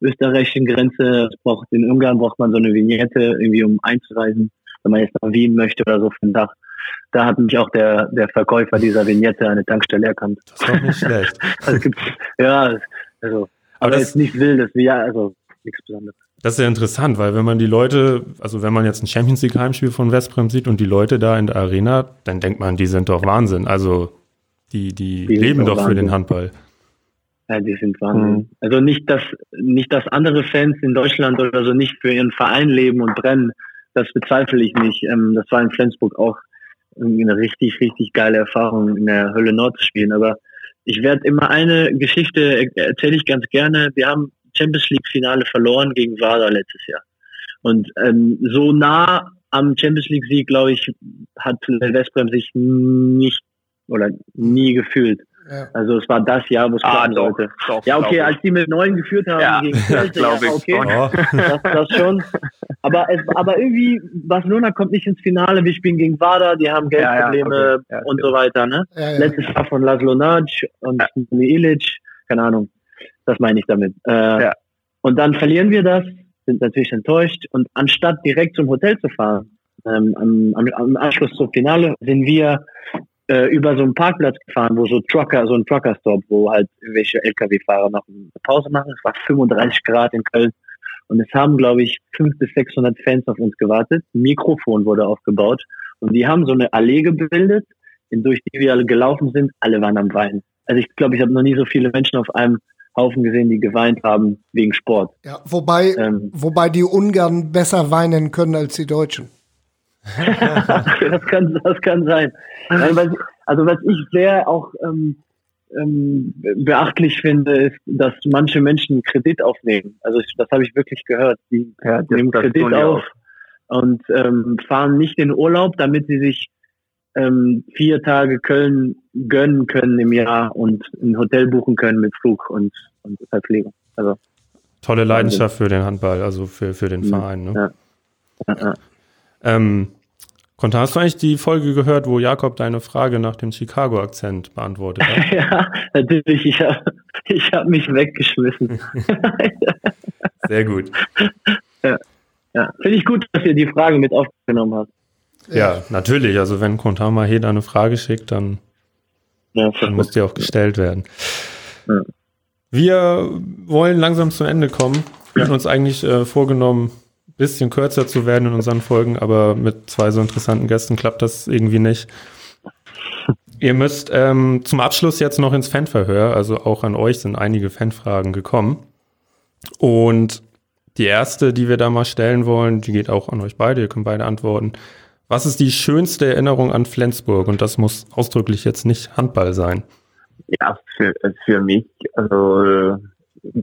österreichischen Grenze. Braucht, in Ungarn braucht man so eine Vignette, irgendwie um einzureisen, wenn man jetzt nach Wien möchte oder so für ein Dach. Da hat mich auch der, der Verkäufer dieser Vignette eine Tankstelle erkannt. Das ist doch nicht schlecht. also gibt, ja, also, aber, das ist nicht wildes, wie ja, also nichts Besonderes. Das ist ja interessant, weil wenn man die Leute, also wenn man jetzt ein Champions League Heimspiel von Westbrem sieht und die Leute da in der Arena, dann denkt man, die sind doch Wahnsinn. Also die, die, die leben doch Wahnsinn. für den Handball. Ja, die sind Wahnsinn. Mhm. Also nicht, dass, nicht, dass andere Fans in Deutschland oder so nicht für ihren Verein leben und brennen. Das bezweifle ich nicht. Ähm, das war in Flensburg auch eine richtig, richtig geile Erfahrung, in der Hölle Nord zu spielen. Aber ich werde immer eine Geschichte erzähle ich ganz gerne. Wir haben Champions League Finale verloren gegen Wada letztes Jahr. Und ähm, so nah am Champions League Sieg, glaube ich, hat Westbrem sich nicht oder nie gefühlt. Also es war das Jahr, wo es ah, kommen doch, sollte. Doch, ja, okay, als die mit neun geführt haben ja, gegen Köln, ja, okay, oh. das, das schon. Aber es, aber irgendwie Barcelona kommt nicht ins Finale. Wir spielen gegen Wada, die haben Geldprobleme ja, okay. und so weiter. Ne? Letztes Jahr von Laszlo Nac und ja. Ilic, keine Ahnung. Das meine ich damit. Äh, und dann verlieren wir das, sind natürlich enttäuscht und anstatt direkt zum Hotel zu fahren, ähm, am, am, am Anschluss zum Finale sind wir äh, über so einen Parkplatz gefahren, wo so Trucker, so ein Trucker-Stop, wo halt irgendwelche LKW-Fahrer noch eine Pause machen. Es war 35 Grad in Köln. Und es haben, glaube ich, 500 bis 600 Fans auf uns gewartet. Ein Mikrofon wurde aufgebaut. Und die haben so eine Allee gebildet, durch die wir alle gelaufen sind. Alle waren am Weinen. Also ich glaube, ich habe noch nie so viele Menschen auf einem Haufen gesehen, die geweint haben wegen Sport. Ja, wobei, ähm, wobei die Ungarn besser weinen können als die Deutschen. das, kann, das kann sein. Also was ich sehr auch ähm, ähm, beachtlich finde, ist, dass manche Menschen Kredit aufnehmen. Also ich, das habe ich wirklich gehört. Die Ja, nehmen Kredit auf auch. und ähm, fahren nicht in Urlaub, damit sie sich ähm, vier Tage Köln gönnen können im Jahr und ein Hotel buchen können mit Flug und, und Verpflegung. Also Tolle Leidenschaft für den Handball, also für, für den. Verein. Ne? Ja, ja. Ähm, Konter, hast du eigentlich die Folge gehört, wo Jakob deine Frage nach dem Chicago-Akzent beantwortet hat? ja, natürlich. Ich habe ich hab mich weggeschmissen. Sehr gut. ja. Finde ich gut, dass ihr die Frage mit aufgenommen habt. Ja, natürlich. Also wenn Kontar mal hier eine Frage schickt, dann, Ja, dann muss die auch gestellt werden. Ja. Wir wollen langsam zum Ende kommen. Wir hatten uns eigentlich äh, vorgenommen, bisschen kürzer zu werden in unseren Folgen, aber mit zwei so interessanten Gästen klappt das irgendwie nicht. Ihr müsst ähm, zum Abschluss jetzt noch ins Fanverhör, also auch an euch sind einige Fanfragen gekommen. Und die erste, die wir da mal stellen wollen, die geht auch an euch beide, ihr könnt beide antworten. Was ist die schönste Erinnerung an Flensburg? Und das muss ausdrücklich jetzt nicht Handball sein. Ja, für, für mich, also äh,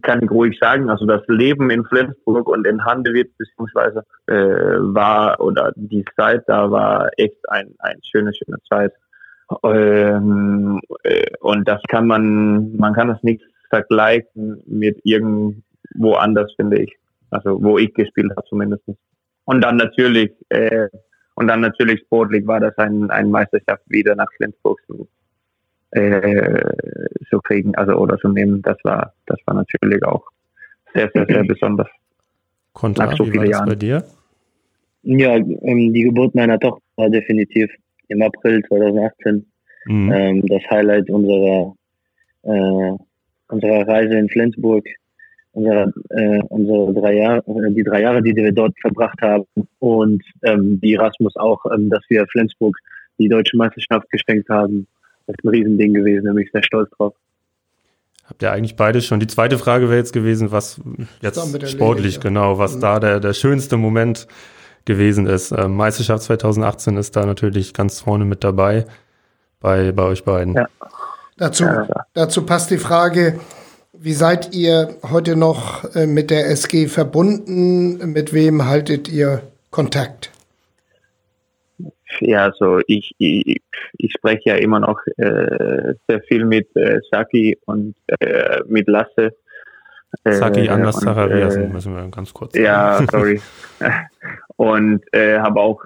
kann ich ruhig sagen, also das Leben in Flensburg und in Handewitt beziehungsweise äh, war oder die Zeit da war echt ein, ein schöne, schöne Zeit. Ähm, äh, und das kann man, man kann das nicht vergleichen mit irgendwo anders, finde ich. Also wo ich gespielt habe zumindest. Und dann natürlich, äh, und dann natürlich sportlich war das ein, ein Meisterschaft wieder nach Flensburg äh, zu kriegen, also oder zu nehmen. Das war, das war natürlich auch sehr, sehr, sehr besonders. Konter, Nach so wie war vielen das bei Jahren. dir? Ja, ähm, die Geburt meiner Tochter war definitiv im April 2018 Mhm. ähm, das Highlight unserer äh, unserer Reise in Flensburg, unserer, äh, unsere drei Jahre, äh, die drei Jahre, die wir dort verbracht haben und ähm, die Erasmus auch, ähm, dass wir Flensburg die deutsche Meisterschaft geschenkt haben. Das ist ein Riesending gewesen, da bin ich sehr stolz drauf. Habt ihr eigentlich beide schon? Die zweite Frage wäre jetzt gewesen, was jetzt sportlich ja. genau, was Mhm. da der, der schönste Moment gewesen ist. Ähm, Meisterschaft 2018 ist da natürlich ganz vorne mit dabei bei, bei euch beiden. Ja. Dazu, Ja. dazu passt die Frage, wie seid ihr heute noch äh, mit der SG verbunden? Mit wem haltet ihr Kontakt? Ja, also ich, ich, ich spreche ja immer noch äh, sehr viel mit äh, Saki und äh, mit Lasse. Äh, Saki Anders und, äh, müssen wir ganz kurz Ja, sorry. und äh, habe auch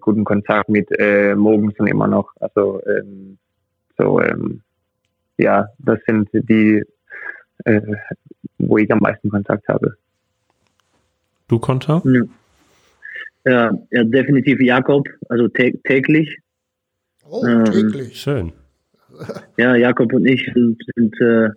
guten Kontakt mit äh, Mogensen immer noch. Also ähm, so ähm, ja, das sind die, wo ich am meisten Kontakt habe. Du Konter? Ja, ja definitiv Jakob, also tä täglich. Oh, Ähm, täglich. Schön. Ja, Jakob und ich sind, sind äh,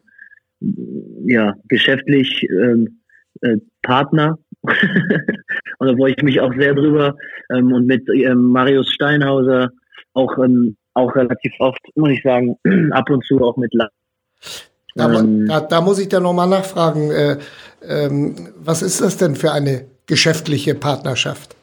ja geschäftlich ähm, äh, Partner. und da freue ich mich auch sehr drüber. Ähm, und mit ähm, Marius Steinhauser auch ähm, auch relativ oft, muss ich sagen, ab und zu auch mit La Da, ähm, da, da muss ich dann nochmal nachfragen, äh, ähm, was ist das denn für eine geschäftliche Partnerschaft?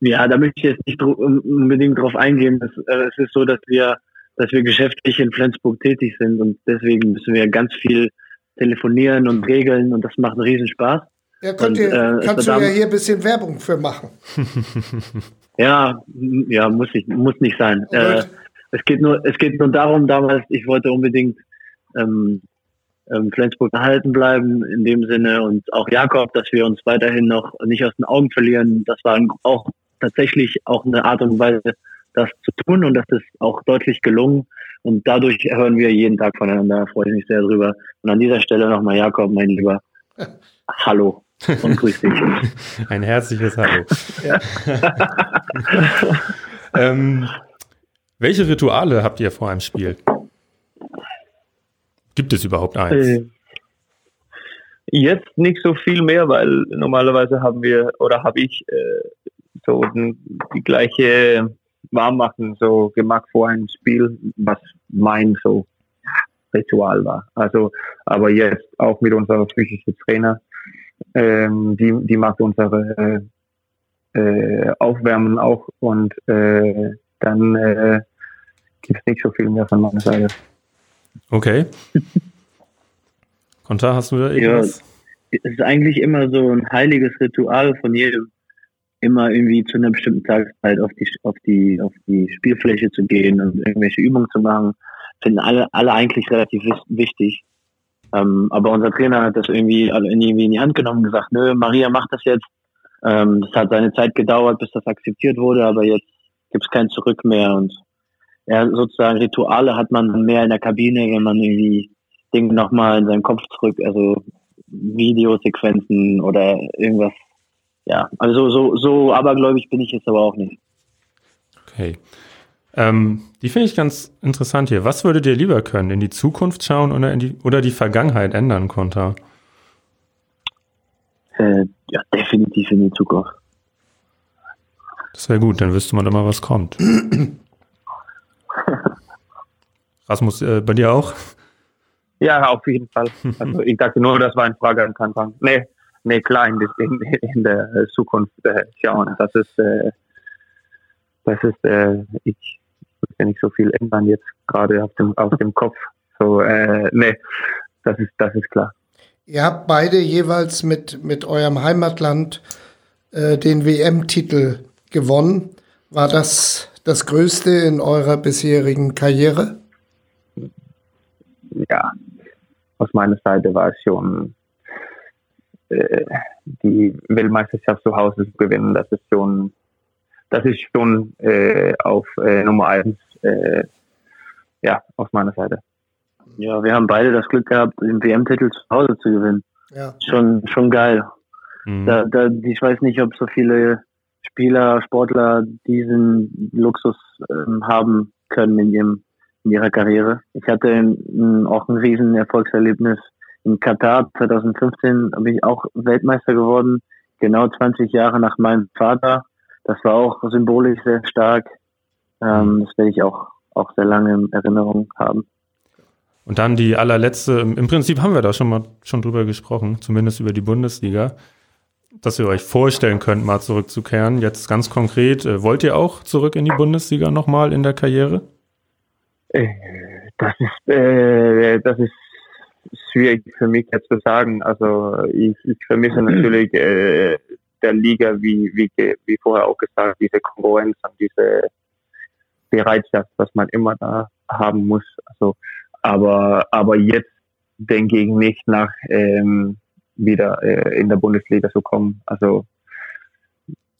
Ja, da möchte ich jetzt nicht unbedingt drauf eingehen. Es, äh, es ist so, dass wir, dass wir geschäftlich in Flensburg tätig sind und deswegen müssen wir ganz viel telefonieren und regeln und das macht einen riesen Spaß. Ja, könnt Und, ihr, äh, es kannst du ja hier ein bisschen Werbung für machen. Ja, ja, muss ich, muss nicht sein. Äh, es geht nur, es geht nur darum, damals, ich wollte unbedingt ähm, ähm, Flensburg erhalten bleiben in dem Sinne und auch Jakob, dass wir uns weiterhin noch nicht aus den Augen verlieren. Das war ein- auch tatsächlich auch eine Art und Weise, das zu tun und das ist auch deutlich gelungen. Und dadurch hören wir jeden Tag voneinander, da freue ich mich sehr drüber. Und an dieser Stelle nochmal Jakob, mein Lieber. Hallo und grüß dich. Ein herzliches Hallo. ähm, welche Rituale habt ihr vor einem Spiel? Gibt es überhaupt eins? Äh, Jetzt nicht so viel mehr, weil normalerweise haben wir oder habe ich äh, so die gleiche Warmmachen so gemacht vor einem Spiel, was mein so Ritual war. Also, aber jetzt auch mit unserer physischen Trainer, ähm, die, die macht unsere äh, äh, Aufwärmen auch und äh, dann äh, gibt es nicht so viel mehr von meiner Seite. Okay. Konta, hast du da irgendwas? Ja, es ist eigentlich immer so ein heiliges Ritual von jedem, immer irgendwie zu einer bestimmten Tageszeit auf die, auf die, auf die Spielfläche zu gehen und irgendwelche Übungen zu machen. Finden alle, alle eigentlich relativ wichtig. Ähm, aber unser Trainer hat das irgendwie, irgendwie in die Hand genommen und gesagt, nö, Maria macht das jetzt. Ähm, das hat seine Zeit gedauert, bis das akzeptiert wurde, aber jetzt gibt es kein Zurück mehr und ja, sozusagen Rituale hat man mehr in der Kabine, wenn man irgendwie Dinge nochmal in seinen Kopf zurück, also Videosequenzen oder irgendwas. Ja, also so, so abergläubig bin ich jetzt aber auch nicht. Okay. Ähm, die finde ich ganz interessant hier. Was würdet ihr lieber können? In die Zukunft schauen oder, in die, oder die Vergangenheit ändern, Konter? Äh, ja, definitiv in die Zukunft. Das wäre gut, dann wüsste man immer, was kommt. Rasmus, äh, bei dir auch? Ja, auf jeden Fall. Also ich dachte nur, das war eine Frage an Kanton. Nee, nee, klar, in, in, der Zukunft äh, schauen. Das ist, äh, das ist, äh, ich will nicht so viel ändern jetzt gerade auf dem, auf dem Kopf. So, äh, nee, das ist, das ist klar. Ihr habt beide jeweils mit, mit eurem Heimatland äh, den WM-Titel gewonnen. War das das Größte in eurer bisherigen Karriere? Ja, aus meiner Seite war es schon äh, die Weltmeisterschaft zu Hause zu gewinnen. Das ist schon, das ist schon äh, auf äh, Nummer eins, äh, ja, aus meiner Seite. Ja, wir haben beide das Glück gehabt, den WM-Titel zu Hause zu gewinnen. Ja. Schon, schon geil. Mhm. Da, da, ich weiß nicht, ob so viele Spieler, Sportler diesen Luxus ähm, haben können in, ihrem, in ihrer Karriere. Ich hatte in, auch ein riesen Erfolgserlebnis in Katar 2015, bin ich auch Weltmeister geworden, genau 20 Jahre nach meinem Vater. Das war auch symbolisch sehr stark. Ähm, das werde ich auch, auch sehr lange in Erinnerung haben. Und dann die allerletzte, im Prinzip haben wir da schon mal schon drüber gesprochen, zumindest über die Bundesliga dass ihr euch vorstellen könnt, mal zurückzukehren. Jetzt ganz konkret, äh, wollt ihr auch zurück in die Bundesliga nochmal in der Karriere? Äh, das ist, äh, das ist schwierig für mich jetzt zu sagen. Also ich, ich vermisse natürlich äh, der Liga, wie, wie, wie vorher auch gesagt, diese Konkurrenz und diese Bereitschaft, was man immer da haben muss. Also, aber, aber jetzt denke ich nicht nach, ähm, wieder äh, in der Bundesliga zu kommen. Also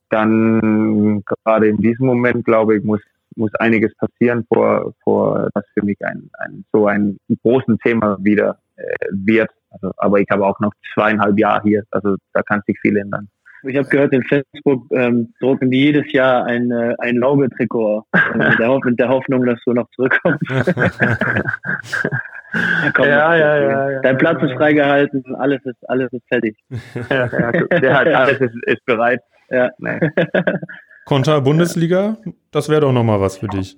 dann gerade in diesem Moment, glaube ich, muss muss einiges passieren, vor, vor dass für mich ein, ein so ein großes Thema wieder wird. Also, aber ich habe auch noch zweieinhalb Jahre hier, also da kann sich viel ändern. Ich habe gehört, in Facebook ähm, drucken die jedes Jahr ein, äh, ein Laube-Trikot mit, der mit der Hoffnung, dass du noch zurückkommst. Komm, ja, ja, ja, ja, Dein Platz ist freigehalten, alles ist, alles ist fertig. ja, der hat, alles ist, ist bereit. Ja. Nee. Konter Bundesliga, das wäre doch nochmal was für dich.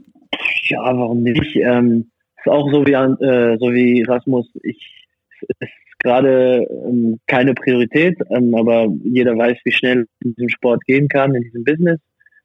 Ja, warum nicht? Ähm, ist auch so wie, äh, so wie Rasmus. Ich, ist gerade ähm, keine Priorität, ähm, aber jeder weiß, wie schnell in diesem Sport gehen kann, in diesem Business.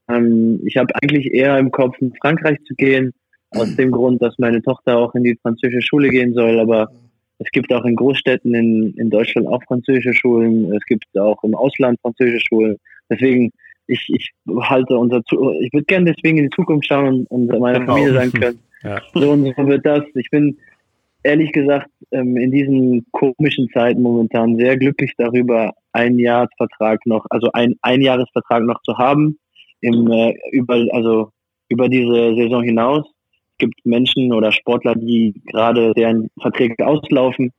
Ähm, ich habe eigentlich eher im Kopf, in Frankreich zu gehen, aus dem Grund, dass meine Tochter auch in die französische Schule gehen soll. Aber es gibt auch in Großstädten in, in Deutschland auch französische Schulen. Es gibt auch im Ausland französische Schulen. Deswegen, ich, ich halte unser, ich würde gerne deswegen in die Zukunft schauen und, und meiner genau. Familie sagen können, ja. so und so wird das. Ich bin ehrlich gesagt ähm, in diesen komischen Zeiten momentan sehr glücklich darüber, einen Jahresvertrag noch, also ein Einjahresvertrag noch zu haben, im, äh, über, also über diese Saison hinaus gibt Menschen oder Sportler, die gerade deren Verträge auslaufen.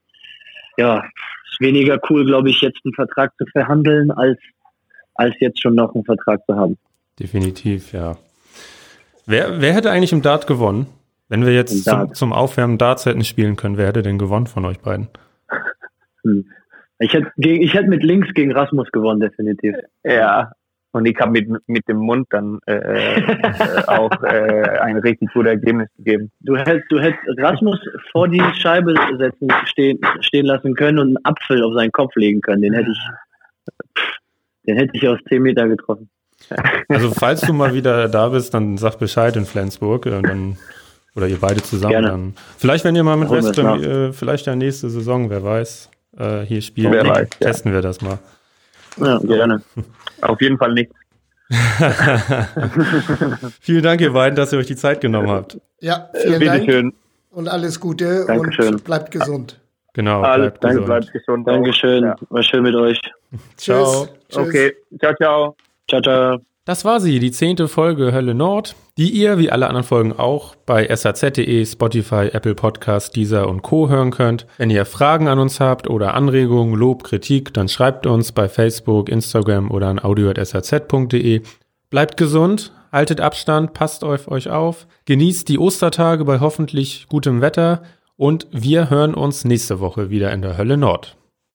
Ja, ist weniger cool, glaube ich, jetzt einen Vertrag zu verhandeln, als, als jetzt schon noch einen Vertrag zu haben. Definitiv, ja. Wer, wer hätte eigentlich im Dart gewonnen? Wenn wir jetzt zum, zum, Aufwärmen Darts hätten spielen können, wer hätte denn gewonnen von euch beiden? Hm. Ich hätte, ich hätte mit links gegen Rasmus gewonnen, definitiv. Ja, und ich habe mit, mit dem Mund dann äh, äh, auch äh, ein richtig gutes Ergebnis gegeben. Du hättest, du hättest Rasmus vor die Scheibe setzen, stehen, stehen lassen können und einen Apfel auf seinen Kopf legen können. Den hätte ich, den hätte ich aus 10 Meter getroffen. Also falls du mal wieder da bist, dann sag Bescheid in Flensburg. Äh, dann Oder ihr beide zusammen Gerne. dann. Vielleicht, wenn ihr mal mit Holen wir West es Ham, nach. äh, vielleicht ja nächste Saison, wer weiß, äh, hier spielt, Wer weiß, ja. testen wir das mal. Ja, Gerne. Auf jeden Fall nicht. Vielen Dank, ihr beiden, dass ihr euch die Zeit genommen habt. Ja, vielen Dank Bitteschön. und alles Gute Dankeschön. und bleibt gesund. Genau, Alles bleibt Danke, gesund. bleibt gesund. Dankeschön. Ja. War schön mit euch. Ciao. Tschüss. Okay, ciao, ciao. Ciao, ciao. Das war sie, die zehnte Folge Hölle Nord, die ihr, wie alle anderen Folgen auch, bei saz.de, Spotify, Apple Podcast, Deezer und Co. hören könnt. Wenn ihr Fragen an uns habt oder Anregungen, Lob, Kritik, dann schreibt uns bei Facebook, Instagram oder an audio.saz.de. Bleibt gesund, haltet Abstand, passt auf euch auf, genießt die Ostertage bei hoffentlich gutem Wetter und wir hören uns nächste Woche wieder in der Hölle Nord.